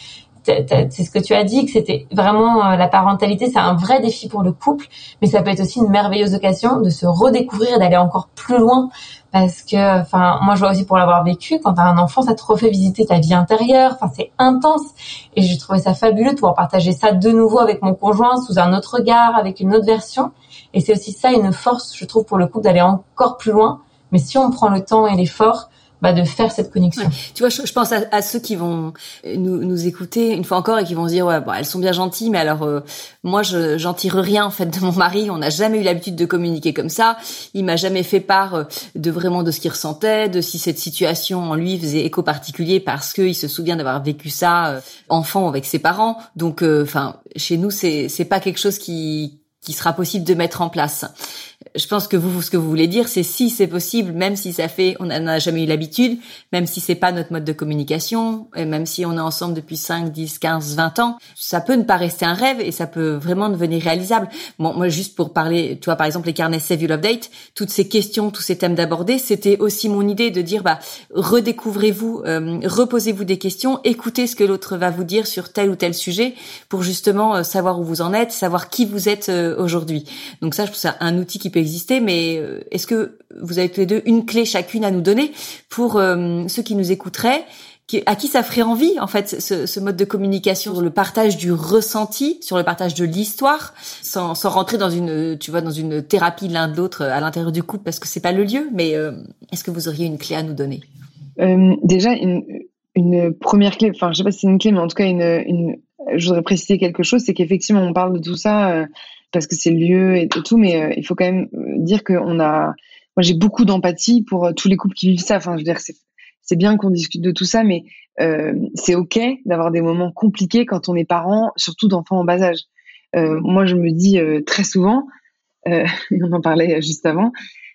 c'est ce que tu as dit, que c'était vraiment euh, la parentalité, c'est un vrai défi pour le couple, mais ça peut être aussi une merveilleuse occasion de se redécouvrir d'aller encore plus loin. Parce que, enfin, moi je vois aussi pour l'avoir vécu, quand t'as un enfant, ça te refait visiter ta vie intérieure. Enfin, c'est intense. Et j'ai trouvé ça fabuleux de pouvoir partager ça de nouveau avec mon conjoint sous un autre regard, avec une autre version. Et c'est aussi ça une force, je trouve, pour le couple d'aller encore plus loin. Mais si on prend le temps et l'effort, bah, de faire cette connexion. Tu vois, je, je pense à, à, ceux qui vont nous, nous écouter une fois encore et qui vont se dire ouais, bon, elles sont bien gentilles, mais alors euh, moi, je j'en tire rien en fait de mon mari. On n'a jamais eu l'habitude de communiquer comme ça. Il m'a jamais fait part euh, de vraiment de ce qu'il ressentait, de si cette situation en lui faisait écho particulier parce qu'il se souvient d'avoir vécu ça euh, enfant avec ses parents. Donc, enfin, chez nous, c'est c'est pas quelque chose qui qui sera possible de mettre en place. je pense que vous, ce que vous voulez dire, c'est si c'est possible, même si ça fait, on n'a jamais eu l'habitude, même si c'est pas notre mode de communication, et même si on est ensemble depuis 5, 10, 15, 20 ans, ça peut ne pas rester un rêve et ça peut vraiment devenir réalisable. Bon, moi, juste pour parler, tu vois, par exemple, les carnets Save Your Update, toutes ces questions, tous ces thèmes d'aborder, c'était aussi mon idée de dire, bah, redécouvrez-vous, euh, reposez-vous des questions, écoutez ce que l'autre va vous dire sur tel ou tel sujet pour justement euh, savoir où vous en êtes, savoir qui vous êtes euh, aujourd'hui. Donc ça, je trouve ça un outil qui peut exister, mais euh, est-ce que vous avez tous les deux une clé chacune à nous donner pour euh, ceux qui nous écouteraient à qui ça ferait envie en fait ce, mode de communication sur le partage du ressenti sur le partage de l'histoire sans, rentrer dans une tu vois dans une thérapie l'un de l'autre à l'intérieur du couple parce que c'est pas le lieu mais euh, est-ce que vous auriez une clé à nous donner? Déjà une, première clé enfin je sais pas si c'est une clé mais en tout cas une, je voudrais préciser quelque chose c'est qu'effectivement on parle de tout ça parce que c'est le lieu et, tout, mais euh, il faut quand même euh, dire qu'on a. Moi, j'ai beaucoup d'empathie pour euh, tous les couples qui vivent ça. Enfin, je veux dire, c'est bien qu'on discute de tout ça, mais c'est ok d'avoir des moments compliqués quand on est parent, surtout d'enfants en bas âge. Moi, je me dis très souvent, on en parlait juste avant,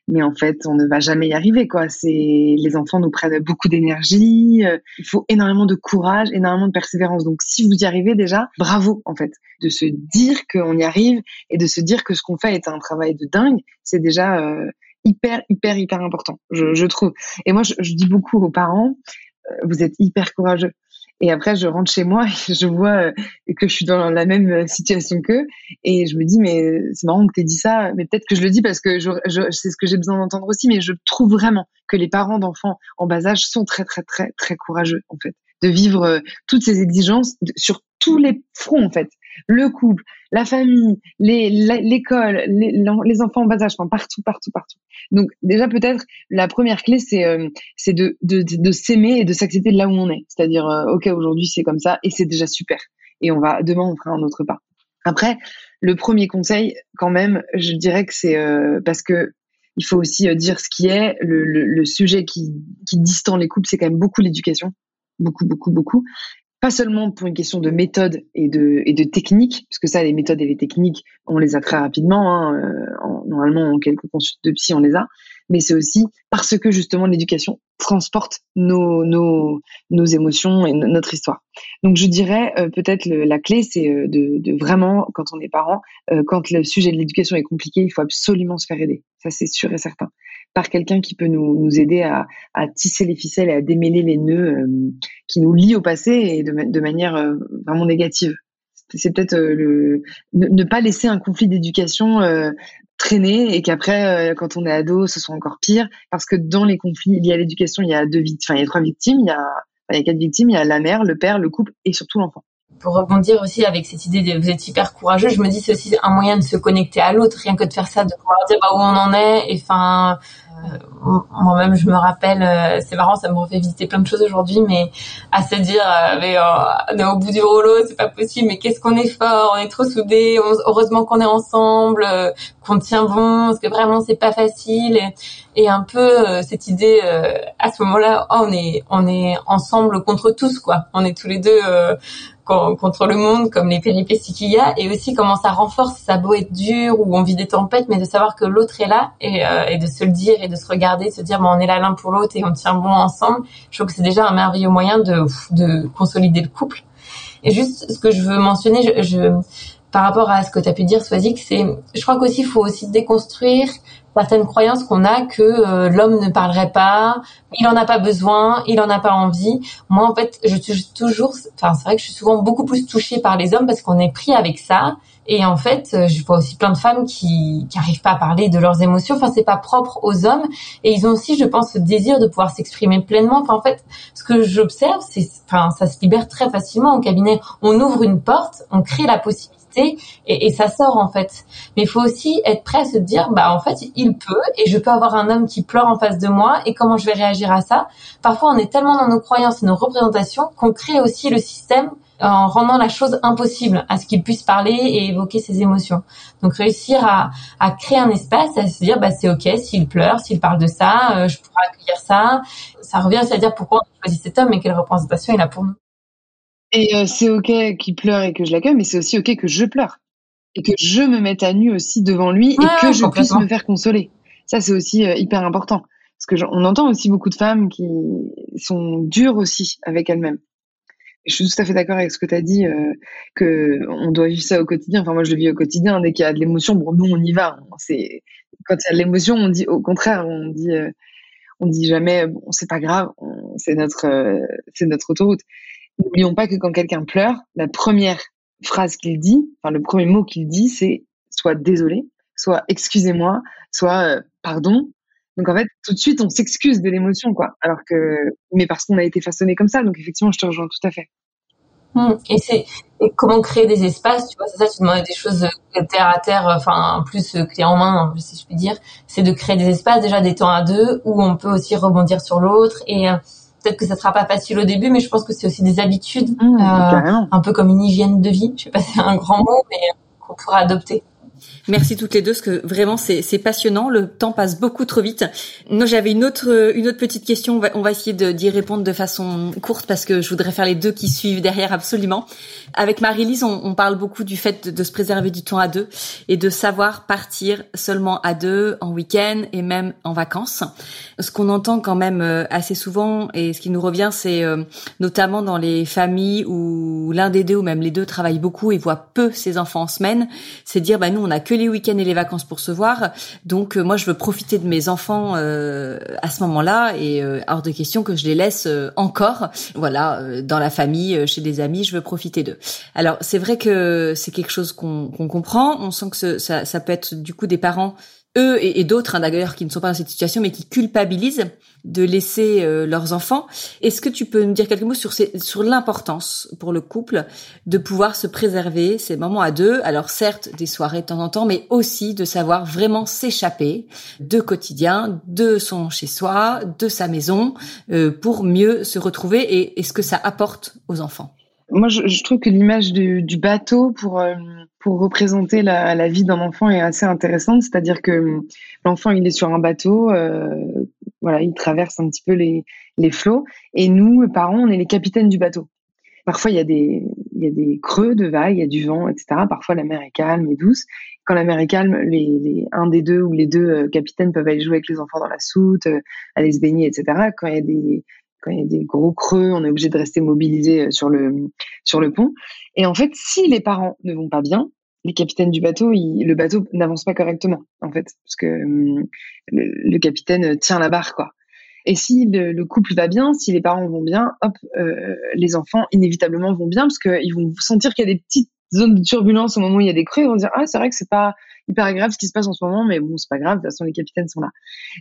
mais en fait, on ne va jamais y arriver, quoi. C'est les enfants nous prennent beaucoup d'énergie. Euh, il faut énormément de courage, énormément de persévérance. Donc, si vous y arrivez déjà, bravo, en fait, de se dire qu'on y arrive et de se dire que ce qu'on fait est un travail de dingue. C'est déjà euh, hyper, hyper, hyper important, je, je trouve. Et moi, je, je dis beaucoup aux parents, euh, vous êtes hyper courageux. Et après, je rentre chez moi et je vois euh, que je suis dans la même euh, situation qu'eux. Et je me dis, mais c'est marrant que tu dit ça. Mais peut-être que je le dis parce que je, je c'est ce que j'ai besoin d'entendre aussi. Mais je trouve vraiment que les parents d'enfants en bas âge sont très, très, très, très courageux, en fait. De vivre euh, toutes ces exigences sur tous les fronts, en fait le couple, la famille, l'école, les, les, enfants en bas âge, enfin, partout, partout, partout. Donc déjà peut-être la première clé, c'est euh, de, de, de s'aimer et de s'accepter là où on est. C'est-à-dire, euh, ok, aujourd'hui c'est comme ça et c'est déjà super. Et on va demain on fera un autre pas. Après, le premier conseil, quand même, je dirais que c'est euh, parce que il faut aussi dire ce qui est. Le, le, le sujet qui, qui distend les couples, c'est quand même beaucoup l'éducation beaucoup, beaucoup, beaucoup pas seulement pour une question de méthode et de, et de technique, parce que ça, les méthodes et les techniques, on les a très rapidement. Hein, euh, en, normalement, en quelques consultes de psy, on les a. Mais c'est aussi parce que justement l'éducation transporte nos, nos, nos émotions et notre histoire. Donc je dirais euh, peut-être la clé, c'est euh, de, de, vraiment, quand on est parent, quand le sujet de l'éducation est compliqué, il faut absolument se faire aider. Ça c'est sûr et certain par quelqu'un qui peut nous, nous aider à, à, tisser les ficelles et à démêler les nœuds euh, qui nous lient au passé et de, de manière euh, vraiment négative. C'est peut-être euh, le ne, pas laisser un conflit d'éducation traîner et qu'après, quand on est ado, ce soit encore pire, parce que dans les conflits y a l'éducation, il y a deux victimes, enfin il y a trois victimes, il y a, il y a quatre victimes, il y a la mère, le père, le couple et surtout l'enfant pour rebondir aussi avec cette idée de vous êtes hyper courageux, je me dis c'est aussi un moyen de se connecter à l'autre, rien que de faire ça, de pouvoir dire bah, où on en est. Et enfin, euh, moi-même, je me rappelle, euh, c'est marrant, ça me refait visiter plein de choses aujourd'hui, mais à se dire, euh, mais, on est au bout du rouleau, c'est pas possible, mais qu'est-ce qu'on est fort, on est trop soudés, heureusement qu'on est ensemble, qu'on tient bon, parce que vraiment c'est pas facile, et, un peu cette idée à ce moment-là, oh, on est on est ensemble contre tous quoi, on est tous les deux contre le monde, comme les péripéties qu'il y a, et aussi comment ça renforce, ça beau être dur ou on vit des tempêtes, mais de savoir que l'autre est là et, et de se le dire et de se regarder, de se dire bon, on est là l'un pour l'autre et on tient bon ensemble. Je trouve que c'est déjà un merveilleux moyen de, de consolider le couple. Et juste ce que je veux mentionner, je, je par rapport à ce que tu as pu dire, Swazik, c'est, je crois qu'aussi il faut aussi déconstruire certaines croyances qu'on a que euh, l'homme ne parlerait pas, il en a pas besoin, il en a pas envie. Moi, en fait, je suis toujours, enfin, c'est vrai que je suis souvent beaucoup plus touchée par les hommes parce qu'on est pris avec ça et en fait, euh, je vois aussi plein de femmes qui qui pas à parler de leurs émotions. Enfin, c'est pas propre aux hommes. Et ils ont aussi, je pense, ce désir de pouvoir s'exprimer pleinement. Enfin, en fait, ce que j'observe, c'est, enfin, ça se libère très facilement au cabinet. On ouvre une porte, on crée la possibilité et, et ça sort en fait. Mais il faut aussi être prêt à se dire, bah en fait, il peut et je peux avoir un homme qui pleure en face de moi et comment je vais réagir à ça. Parfois, on est tellement dans nos croyances et nos représentations qu'on crée aussi le système en rendant la chose impossible à ce qu'il puisse parler et évoquer ses émotions. Donc réussir à, à créer un espace, à se dire bah c'est ok s'il pleure, s'il parle de ça, euh, je pourrais accueillir ça. Ça revient à dire pourquoi on choisit cet homme et quelle représentation il a pour nous. Et euh, c'est ok qu'il pleure et que je l'accueille, mais c'est aussi ok que je pleure. et que je me mette à nu aussi devant lui et que je puisse me faire consoler. Ça, c'est aussi hyper important. Parce que on entend aussi beaucoup de femmes qui sont dures aussi avec elles-mêmes. Je suis tout à fait d'accord avec ce que tu as dit, euh, que on doit vivre ça au quotidien. Enfin, moi, je le vis au quotidien. Dès qu'il y a de l'émotion, bon, nous, on y va. C'est quand il y a de l'émotion, on dit au contraire, on dit, euh, on dit jamais, bon, c'est pas grave, c'est notre, euh, c'est notre autoroute. N'oublions pas que quand quelqu'un pleure, la première phrase qu'il dit, enfin, le premier mot qu'il dit, c'est soit désolé, soit excusez-moi, soit euh, pardon. Donc en fait, tout de suite, on s'excuse de l'émotion, quoi. Alors que, mais parce qu'on a été façonné comme ça. Donc effectivement, je te rejoins tout à fait. Hmm. Et c'est comment créer des espaces, tu vois, c'est ça, tu demandais des choses euh, terre à terre, enfin plus euh, clé en main, si je puis dire. C'est de créer des espaces, déjà des temps à deux, où on peut aussi rebondir sur l'autre. Et euh, peut-être que ça sera pas facile au début, mais je pense que c'est aussi des habitudes, hmm, un peu comme une hygiène de vie. Je sais pas, c'est un grand mot, mais qu'on pourra adopter. Merci toutes les deux, parce que vraiment c'est passionnant. Le temps passe beaucoup trop vite. Moi, j'avais une autre une autre petite question. On va, on va essayer d'y répondre de façon courte parce que je voudrais faire les deux qui suivent derrière absolument. Avec Marie-Lise, on, on, parle beaucoup du fait de, de, se préserver du temps à deux et de savoir partir seulement à deux en week-end et même en vacances. Ce qu'on entend quand même euh, assez souvent et ce qui nous revient, c'est euh, notamment dans les familles où l'un des deux ou même les deux travaillent beaucoup et voient peu ses enfants en semaine, c'est dire bah nous on a que les week-ends et les vacances pour se voir. Donc euh, moi, je veux profiter de mes enfants euh, à ce moment-là et euh, hors de question que je les laisse encore, voilà, dans la famille, chez des amis. Je veux profiter d'eux. Alors c'est vrai que c'est quelque chose qu'on comprend. On sent que ça, ça peut être du coup des parents eux et, d'autres hein, d'ailleurs qui ne sont pas dans cette situation mais qui culpabilisent de laisser euh, leurs enfants. Est-ce que tu peux nous dire quelques mots sur, sur l'importance pour le couple de pouvoir se préserver ces moments à deux? Alors certes des soirées de temps en temps, mais aussi de savoir vraiment s'échapper de quotidien, de son chez-soi, de sa maison, euh, pour mieux se retrouver et, et ce que ça apporte aux enfants. Moi, je, je trouve que l'image du, du, bateau pour euh, pour représenter la, la vie d'un enfant est assez intéressante. C'est-à-dire que l'enfant, il est sur un bateau, euh, voilà, il traverse un petit peu les les flots, et nous, parents, on est les capitaines du bateau. Parfois, il y a des il y a des creux de vagues, il y a du vent, etc. Parfois, la mer est calme et douce. Quand la mer est calme, les, les un des deux ou les deux euh, capitaines peuvent aller jouer avec les enfants dans la soute, euh, aller se baigner, etc. Quand il y a des quand il y a des gros creux, on est obligé de rester mobilisé euh, sur le sur le pont. Et en fait, si les parents ne vont pas bien, les capitaines du bateau, le bateau n'avance pas correctement, en fait, parce que hum, le, capitaine tient la barre, quoi. Et si le, couple va bien, si les parents vont bien, hop, euh, les enfants inévitablement vont bien, parce qu'ils vont sentir qu'il y a des petites zones de turbulence au moment où il y a des creux, ils vont dire ah c'est vrai que c'est pas hyper grave ce qui se passe en ce moment, mais bon c'est pas grave, de toute façon les capitaines sont là.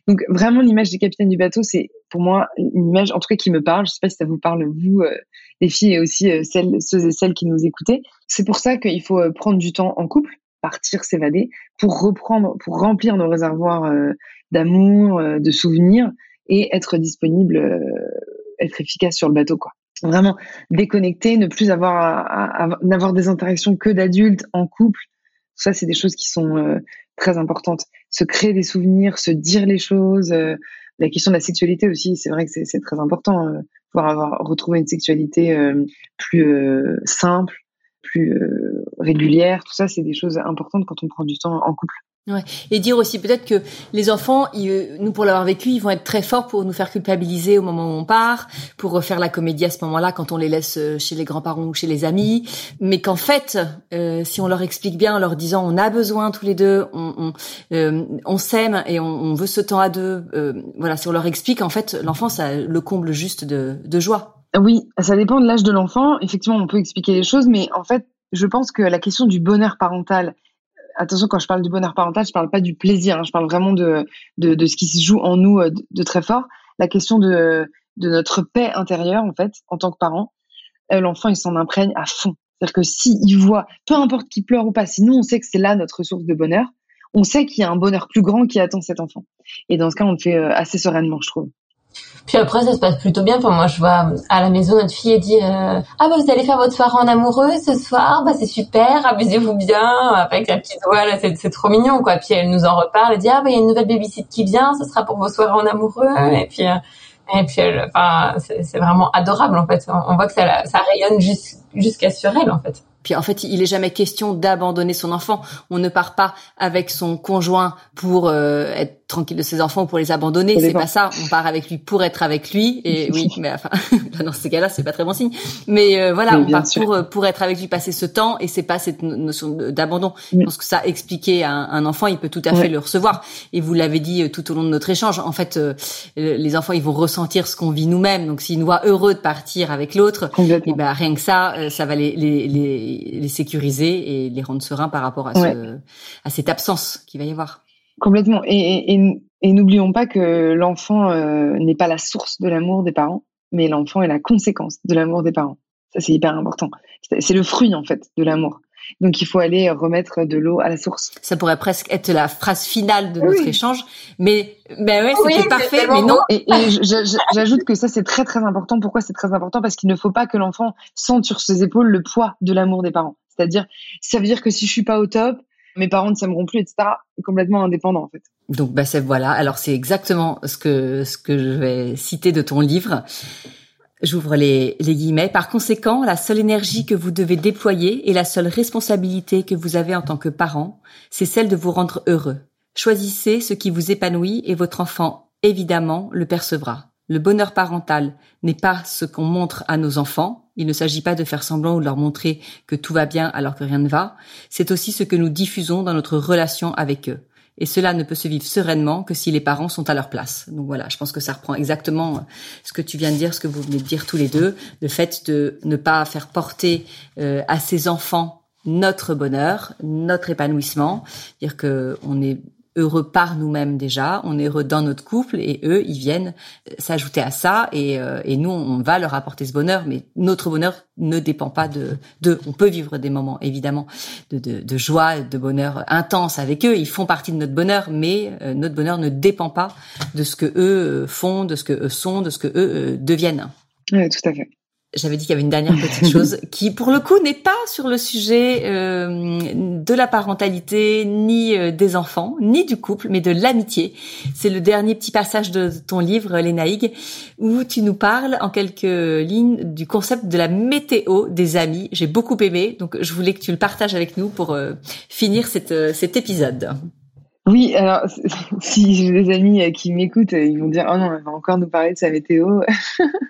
Donc vraiment l'image des capitaines du bateau, c'est pour moi une image en tout cas qui me parle. Je sais pas si ça vous parle vous euh, les filles et aussi euh, celles ceux et celles qui nous écoutez. C'est pour ça qu'il faut euh, prendre du temps en couple, partir s'évader pour reprendre, pour remplir nos réservoirs d'amour, de souvenirs et être disponible, être efficace sur le bateau quoi vraiment déconnecter, ne plus avoir n'avoir des interactions que d'adultes en couple. Ça, c'est des choses qui sont euh, très importantes. Se créer des souvenirs, se dire les choses. Euh, la question de la sexualité aussi, c'est vrai que c'est très important. Euh, pouvoir avoir retrouver une sexualité plus simple, plus régulière. Tout ça, c'est des choses importantes quand on prend du temps en couple. Ouais. Et dire aussi peut-être que les enfants, ils, nous pour l'avoir vécu, ils vont être très forts pour nous faire culpabiliser au moment où on part, pour refaire la comédie à ce moment-là quand on les laisse euh, chez les grands-parents ou chez les amis, mais qu'en fait, euh, si on leur explique bien en leur disant on a besoin tous les deux, on, on, euh, on s'aime et on, on, veut ce temps à deux, euh, voilà, si on leur explique, en fait, l'enfant ça le comble juste de, de joie. Oui, ça dépend de l'âge de l'enfant. Effectivement, on peut expliquer les choses, mais en fait, je pense que la question du bonheur parental attention, quand je parle du bonheur parental, je parle pas du plaisir, hein, je parle vraiment de, de, ce qui se joue en nous euh, de, très fort. La question de, de notre paix intérieure, en fait, en tant que parent, euh, l'enfant, il s'en imprègne à fond. C'est-à-dire que si il voit, peu importe qu'il pleure ou pas, si nous, on sait que c'est là notre source de bonheur, on sait qu'il y a un bonheur plus grand qui attend cet enfant. Et dans ce cas, on le fait euh, assez sereinement, je trouve. Puis après, ça se passe plutôt bien. Pour moi, je vois à la maison notre fille dit euh, ah bah vous allez faire votre soirée en amoureux ce soir, bah c'est super, amusez-vous bien avec la petite voix là, c'est trop mignon quoi. Puis elle nous en reparle, elle dit ah bah il y a une nouvelle babysit qui vient, ce sera pour vos soirées en amoureux. Et puis euh, et puis enfin c'est vraiment adorable en fait. On voit que ça ça rayonne jusqu'à sur elle en fait. Puis en fait, il est jamais question d'abandonner son enfant. On ne part pas avec son conjoint pour euh, être tranquille de ses enfants ou pour les abandonner. C'est pas ça. On part avec lui pour être avec lui. Et oui, mais enfin, dans ces cas-là, c'est pas très bon signe. Mais euh, voilà, on part pour pour être avec lui, passer ce temps. Et c'est pas cette notion d'abandon. Je pense que ça expliquer à un, enfant, il peut tout à fait le recevoir. Et vous l'avez dit euh, tout au long de notre échange. En fait, les enfants, ils vont ressentir ce qu'on vit nous-mêmes. Donc, s'ils nous voient heureux de partir avec l'autre, et eh ben rien que ça, ça va les, les, les les, sécuriser et les rendre sereins par rapport à, ce, à cette absence qu'il va y avoir. Complètement. Et, et, n'oublions pas que l'enfant euh, n'est pas la source de l'amour des parents, mais l'enfant est la conséquence de l'amour des parents. Ça, c'est hyper important. C'est le fruit, en fait, de l'amour. Donc il faut aller remettre de l'eau à la source. Ça pourrait presque être la phrase finale de notre échange, mais ben ouais, c'était parfait, mais non. Et, j'ajoute que ça c'est très très important. Pourquoi c'est très important? Parce qu'il ne faut pas que l'enfant sente sur ses épaules le poids de l'amour des parents. C'est-à-dire, ça veut dire que si je suis pas au top, mes parents ne s'aimeront plus, etc. Complètement indépendant en fait. Donc bah voilà. Alors c'est exactement ce que ce que je vais citer de ton livre. J'ouvre les, guillemets. Par conséquent, la seule énergie que vous devez déployer et la seule responsabilité que vous avez en tant que parent, c'est celle de vous rendre heureux. Choisissez ce qui vous épanouit et votre enfant, évidemment, le percevra. Le bonheur parental n'est pas ce qu'on montre à nos enfants. Il ne s'agit pas de faire semblant ou de leur montrer que tout va bien alors que rien ne va. C'est aussi ce que nous diffusons dans notre relation avec eux. Et cela ne peut se vivre sereinement que si les parents sont à leur place. Donc voilà, je pense que ça reprend exactement euh, ce que tu viens de dire, ce que vous venez de dire tous les deux, le fait de ne pas faire porter euh, à ses enfants notre bonheur, notre épanouissement, dire que on est heureux par nous-mêmes déjà, on est heureux dans notre couple et eux, ils viennent s'ajouter à ça et, euh, et, nous, on va leur apporter ce bonheur, mais notre bonheur ne dépend pas de d'eux. On peut vivre des moments évidemment de, de, de, joie, de bonheur intense avec eux, ils font partie de notre bonheur, mais euh, notre bonheur ne dépend pas de ce que eux euh, font, de ce que eux sont, de ce que eux deviennent. Oui, tout à fait j'avais dit qu'il y avait une dernière petite chose qui, pour le coup, n'est pas sur le sujet euh, de la parentalité, ni euh, des enfants, ni du couple, mais de l'amitié. C'est le dernier petit passage de ton livre, Lénaïg, où tu nous parles en quelques lignes du concept de la météo des amis. J'ai beaucoup aimé, donc je voulais que tu le partages avec nous pour euh, finir cette, cet épisode. Oui, alors si j'ai des amis qui m'écoutent, ils vont dire oh non, elle va encore nous parler de sa météo.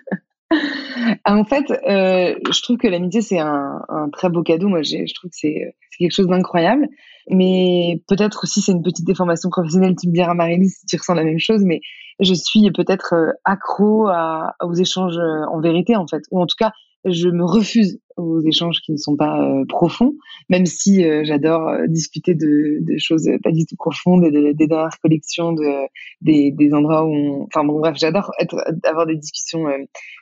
Ah, en fait, euh, je trouve que l'amitié, c'est un, un, très beau cadeau. Moi, je trouve que c'est quelque chose d'incroyable. Mais peut-être aussi, c'est une petite déformation professionnelle. Tu me diras, Marie-Lise, si tu ressens la même chose. Mais je suis peut-être euh, accro à, aux échanges euh, en vérité, en fait. Ou en tout cas, je me refuse aux échanges qui ne sont pas euh, profonds, même si euh, j'adore euh, discuter de, de, choses pas du tout profondes et des dernières collections, de, des, des endroits où, on... enfin bon bref, j'adore être, avoir des discussions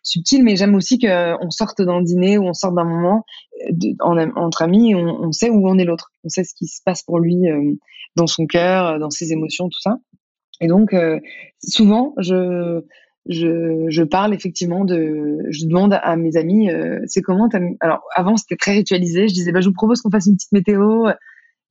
subtiles, mais j'aime aussi qu'on sorte d'un dîner ou on sorte d'un moment de, en, entre amis, on, on, sait où en est l'autre, on sait ce qui se passe pour lui dans son cœur, dans ses émotions, tout ça. Et donc souvent, je je, je, parle effectivement de, je demande à mes amis, euh, c'est comment Alors avant c'était très ritualisé, je disais bah je vous propose qu'on fasse une petite météo,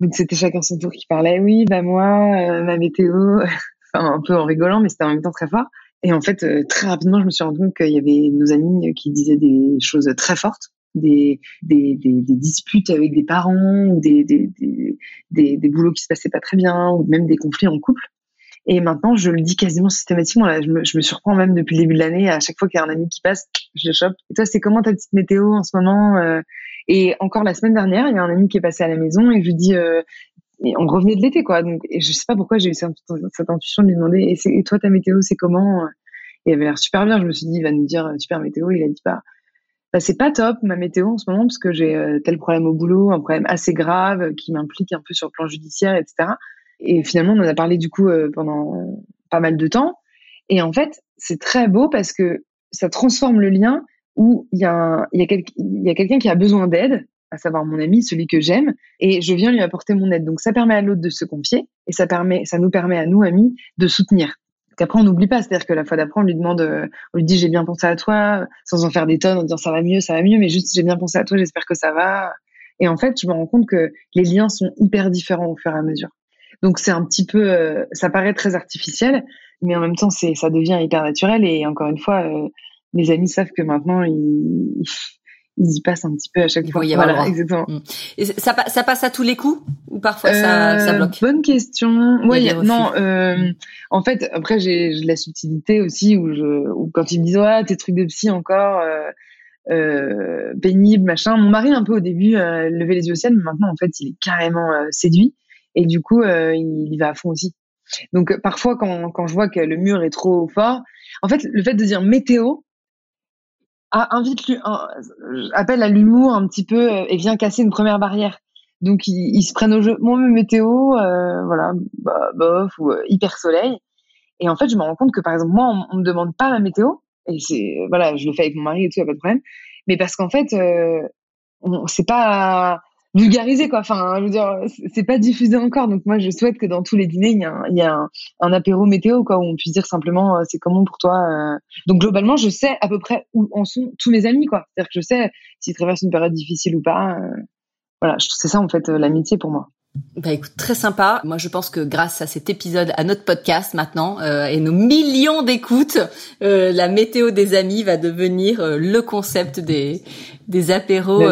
donc c'était chacun son tour qui parlait. Oui, bah moi euh, ma météo, enfin un peu en rigolant, mais c'était en même temps très fort. Et en fait euh, très rapidement je me suis rendu compte qu'il y avait nos amis qui disaient des choses très fortes, des, des, des, des disputes avec des parents ou des, des, des, des boulots qui se passaient pas très bien ou même des conflits en couple. Et maintenant, je le dis quasiment systématiquement. Je, me, surprends même depuis le début de l'année. À chaque fois qu'il y a un ami qui passe, je le chope. Et toi, c'est comment ta petite météo en ce moment euh? Et encore la semaine dernière, il y a un ami qui est passé à la maison et je lui dis, euh, on revenait de l'été, quoi. Donc, et je sais pas pourquoi j'ai eu cette, intuition de lui demander, et, toi, ta météo, c'est comment? Il avait l'air super bien. Je me suis dit, il va nous dire super météo. Il a dit pas. Bah, c'est pas top ma météo en ce moment parce que j'ai euh, tel problème au boulot, un problème assez grave qui m'implique un peu sur le plan judiciaire, etc. Et finalement, on en a parlé du coup euh, pendant pas mal de temps. Et en fait, c'est très beau parce que ça transforme le lien où il y a, quelqu'un qui a besoin d'aide, à savoir mon ami, celui que j'aime, et je viens lui apporter mon aide. Donc ça permet à l'autre de se confier et ça permet, ça nous permet à nous amis de soutenir. Qu'après on n'oublie pas, c'est-à-dire que la fois d'après on lui demande, euh, on lui dit j'ai bien pensé à toi, sans en faire des tonnes, en disant ça va mieux, ça va mieux, mais juste j'ai bien pensé à toi, j'espère que ça va. Et en fait, je me rends compte que les liens sont hyper différents au fur et à mesure. Donc c'est un petit peu, euh, ça paraît très artificiel, mais en même temps c'est, ça devient hyper naturel. Et encore une fois, euh, mes amis savent que maintenant ils, ils y passent un petit peu à chaque fois. voilà, exactement. Mm. Et ça, ça passe à tous les coups ou parfois ça, ça, bloque? Bonne question. Ouais, non. en fait, après j'ai de la subtilité aussi où je, où quand ils me disent ouais tes trucs de psy encore. Euh, pénible, machin. Mon mari, un peu au début, euh, levait les yeux au ciel, mais maintenant, en fait, il est carrément séduit. Et du coup, il y va à fond aussi. Donc parfois quand, quand je vois que le mur est trop fort, en fait le fait de dire météo invite appelle à l'humour un petit peu et vient casser une première barrière. Donc ils, se prennent au jeu. Moi météo, euh, voilà, bah, bof ou euh, hyper soleil. Et en fait je me rends compte que par exemple moi on, on me demande pas la météo et c'est voilà je le fais avec mon mari et tout, y a pas de problème. Mais parce qu'en fait euh, c'est pas vulgarisé quoi. Enfin, je veux dire, c'est pas diffusé encore. Donc moi, je souhaite que dans tous les dîners, il y a un, y a un, apéro météo quoi, où on puisse dire simplement euh, c'est comment pour toi. Euh. Donc globalement, je sais à peu près où en sont tous mes amis quoi. C'est-à-dire que je sais s'ils traversent une période difficile ou pas. Euh. Voilà, c'est ça en fait l'amitié pour moi. Bah écoute, très sympa. Moi, je pense que grâce à cet épisode, à notre podcast maintenant euh, et nos millions d'écoutes, euh, la météo des amis va devenir euh, le concept des des apéros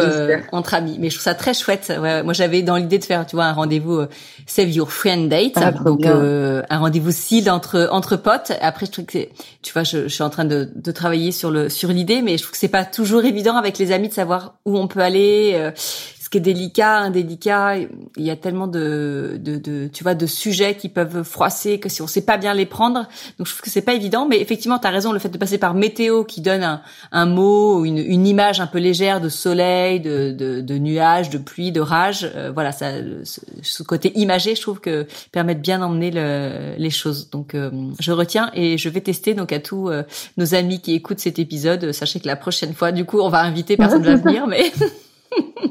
entre amis. Mais je trouve ça très chouette. Ouais, moi, j'avais dans l'idée de faire, tu vois, un rendez-vous Save Your Friend Date, ah, donc un rendez-vous cible entre entre potes. Après, je trouve que tu vois, je, je, suis en train de, de travailler sur le sur l'idée, mais je trouve que c'est pas toujours évident avec les amis de savoir où on peut aller qui est délicat, indélicat. Il y a tellement de, de, de, tu vois, de sujets qui peuvent froisser que si on sait pas bien les prendre. Donc je trouve que c'est pas évident. Mais effectivement, tu as raison. Le fait de passer par météo qui donne un, un mot, une, une image un peu légère de soleil, de, de, de nuages, de pluie, de rage. Euh, voilà, ça, ce, côté imagé, je trouve que permet de bien emmener le, les choses. Donc euh, je retiens et je vais tester. Donc à tous euh, nos amis qui écoutent cet épisode, sachez que la prochaine fois, du coup, on va inviter personne va venir, mais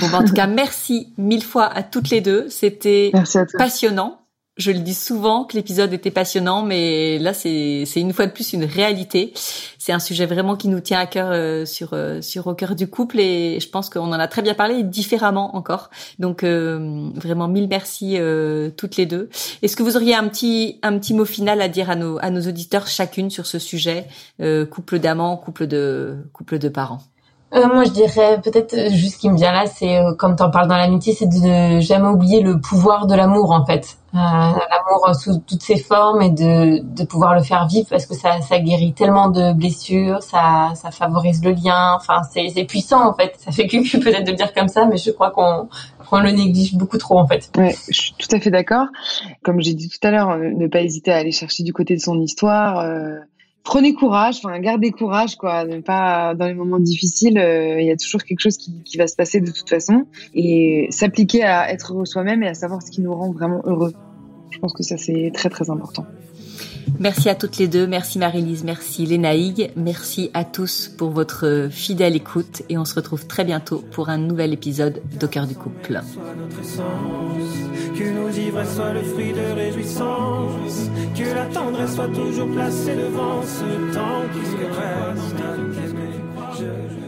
bon, bah, en tout cas, merci mille fois à toutes les deux. C'était passionnant. Je le dis souvent que l'épisode était passionnant, mais là, c'est une fois de plus une réalité. C'est un sujet vraiment qui nous tient à cœur euh, sur euh, sur au cœur du couple et je pense qu'on en a très bien parlé différemment encore. Donc euh, vraiment mille merci toutes les deux. Est-ce que vous auriez un petit un petit mot final à dire à nos à nos auditeurs chacune sur ce sujet couple d'amants, couple de couple de parents? Euh, moi, je dirais peut-être euh, juste ce qui me vient là, c'est euh, comme tu en parles dans l'amitié, c'est de jamais oublier le pouvoir de l'amour en fait, euh, l'amour sous toutes ses formes et de, de pouvoir le faire vivre parce que ça, ça guérit tellement de blessures, ça, ça favorise le lien. Enfin, c'est, c'est puissant en fait. Ça fait cucu peut-être de le dire comme ça, mais je crois qu'on qu'on le néglige beaucoup trop en fait. Ouais, je suis tout à fait d'accord. Comme j'ai dit tout à l'heure, ne pas hésiter à aller chercher du côté de son histoire. Euh prenez courage, enfin gardez courage quoi, ne pas dans les moments difficiles, euh, il y a toujours quelque chose qui, qui, va se passer de toute façon et s'appliquer à être soi-même et à savoir ce qui nous rend vraiment heureux. Je pense que ça c'est très très important. Merci à toutes les deux, merci Marie-Lise, merci Lénaïg, merci à tous pour votre fidèle écoute et on se retrouve très bientôt pour un nouvel épisode d'Au cœur du couple. De.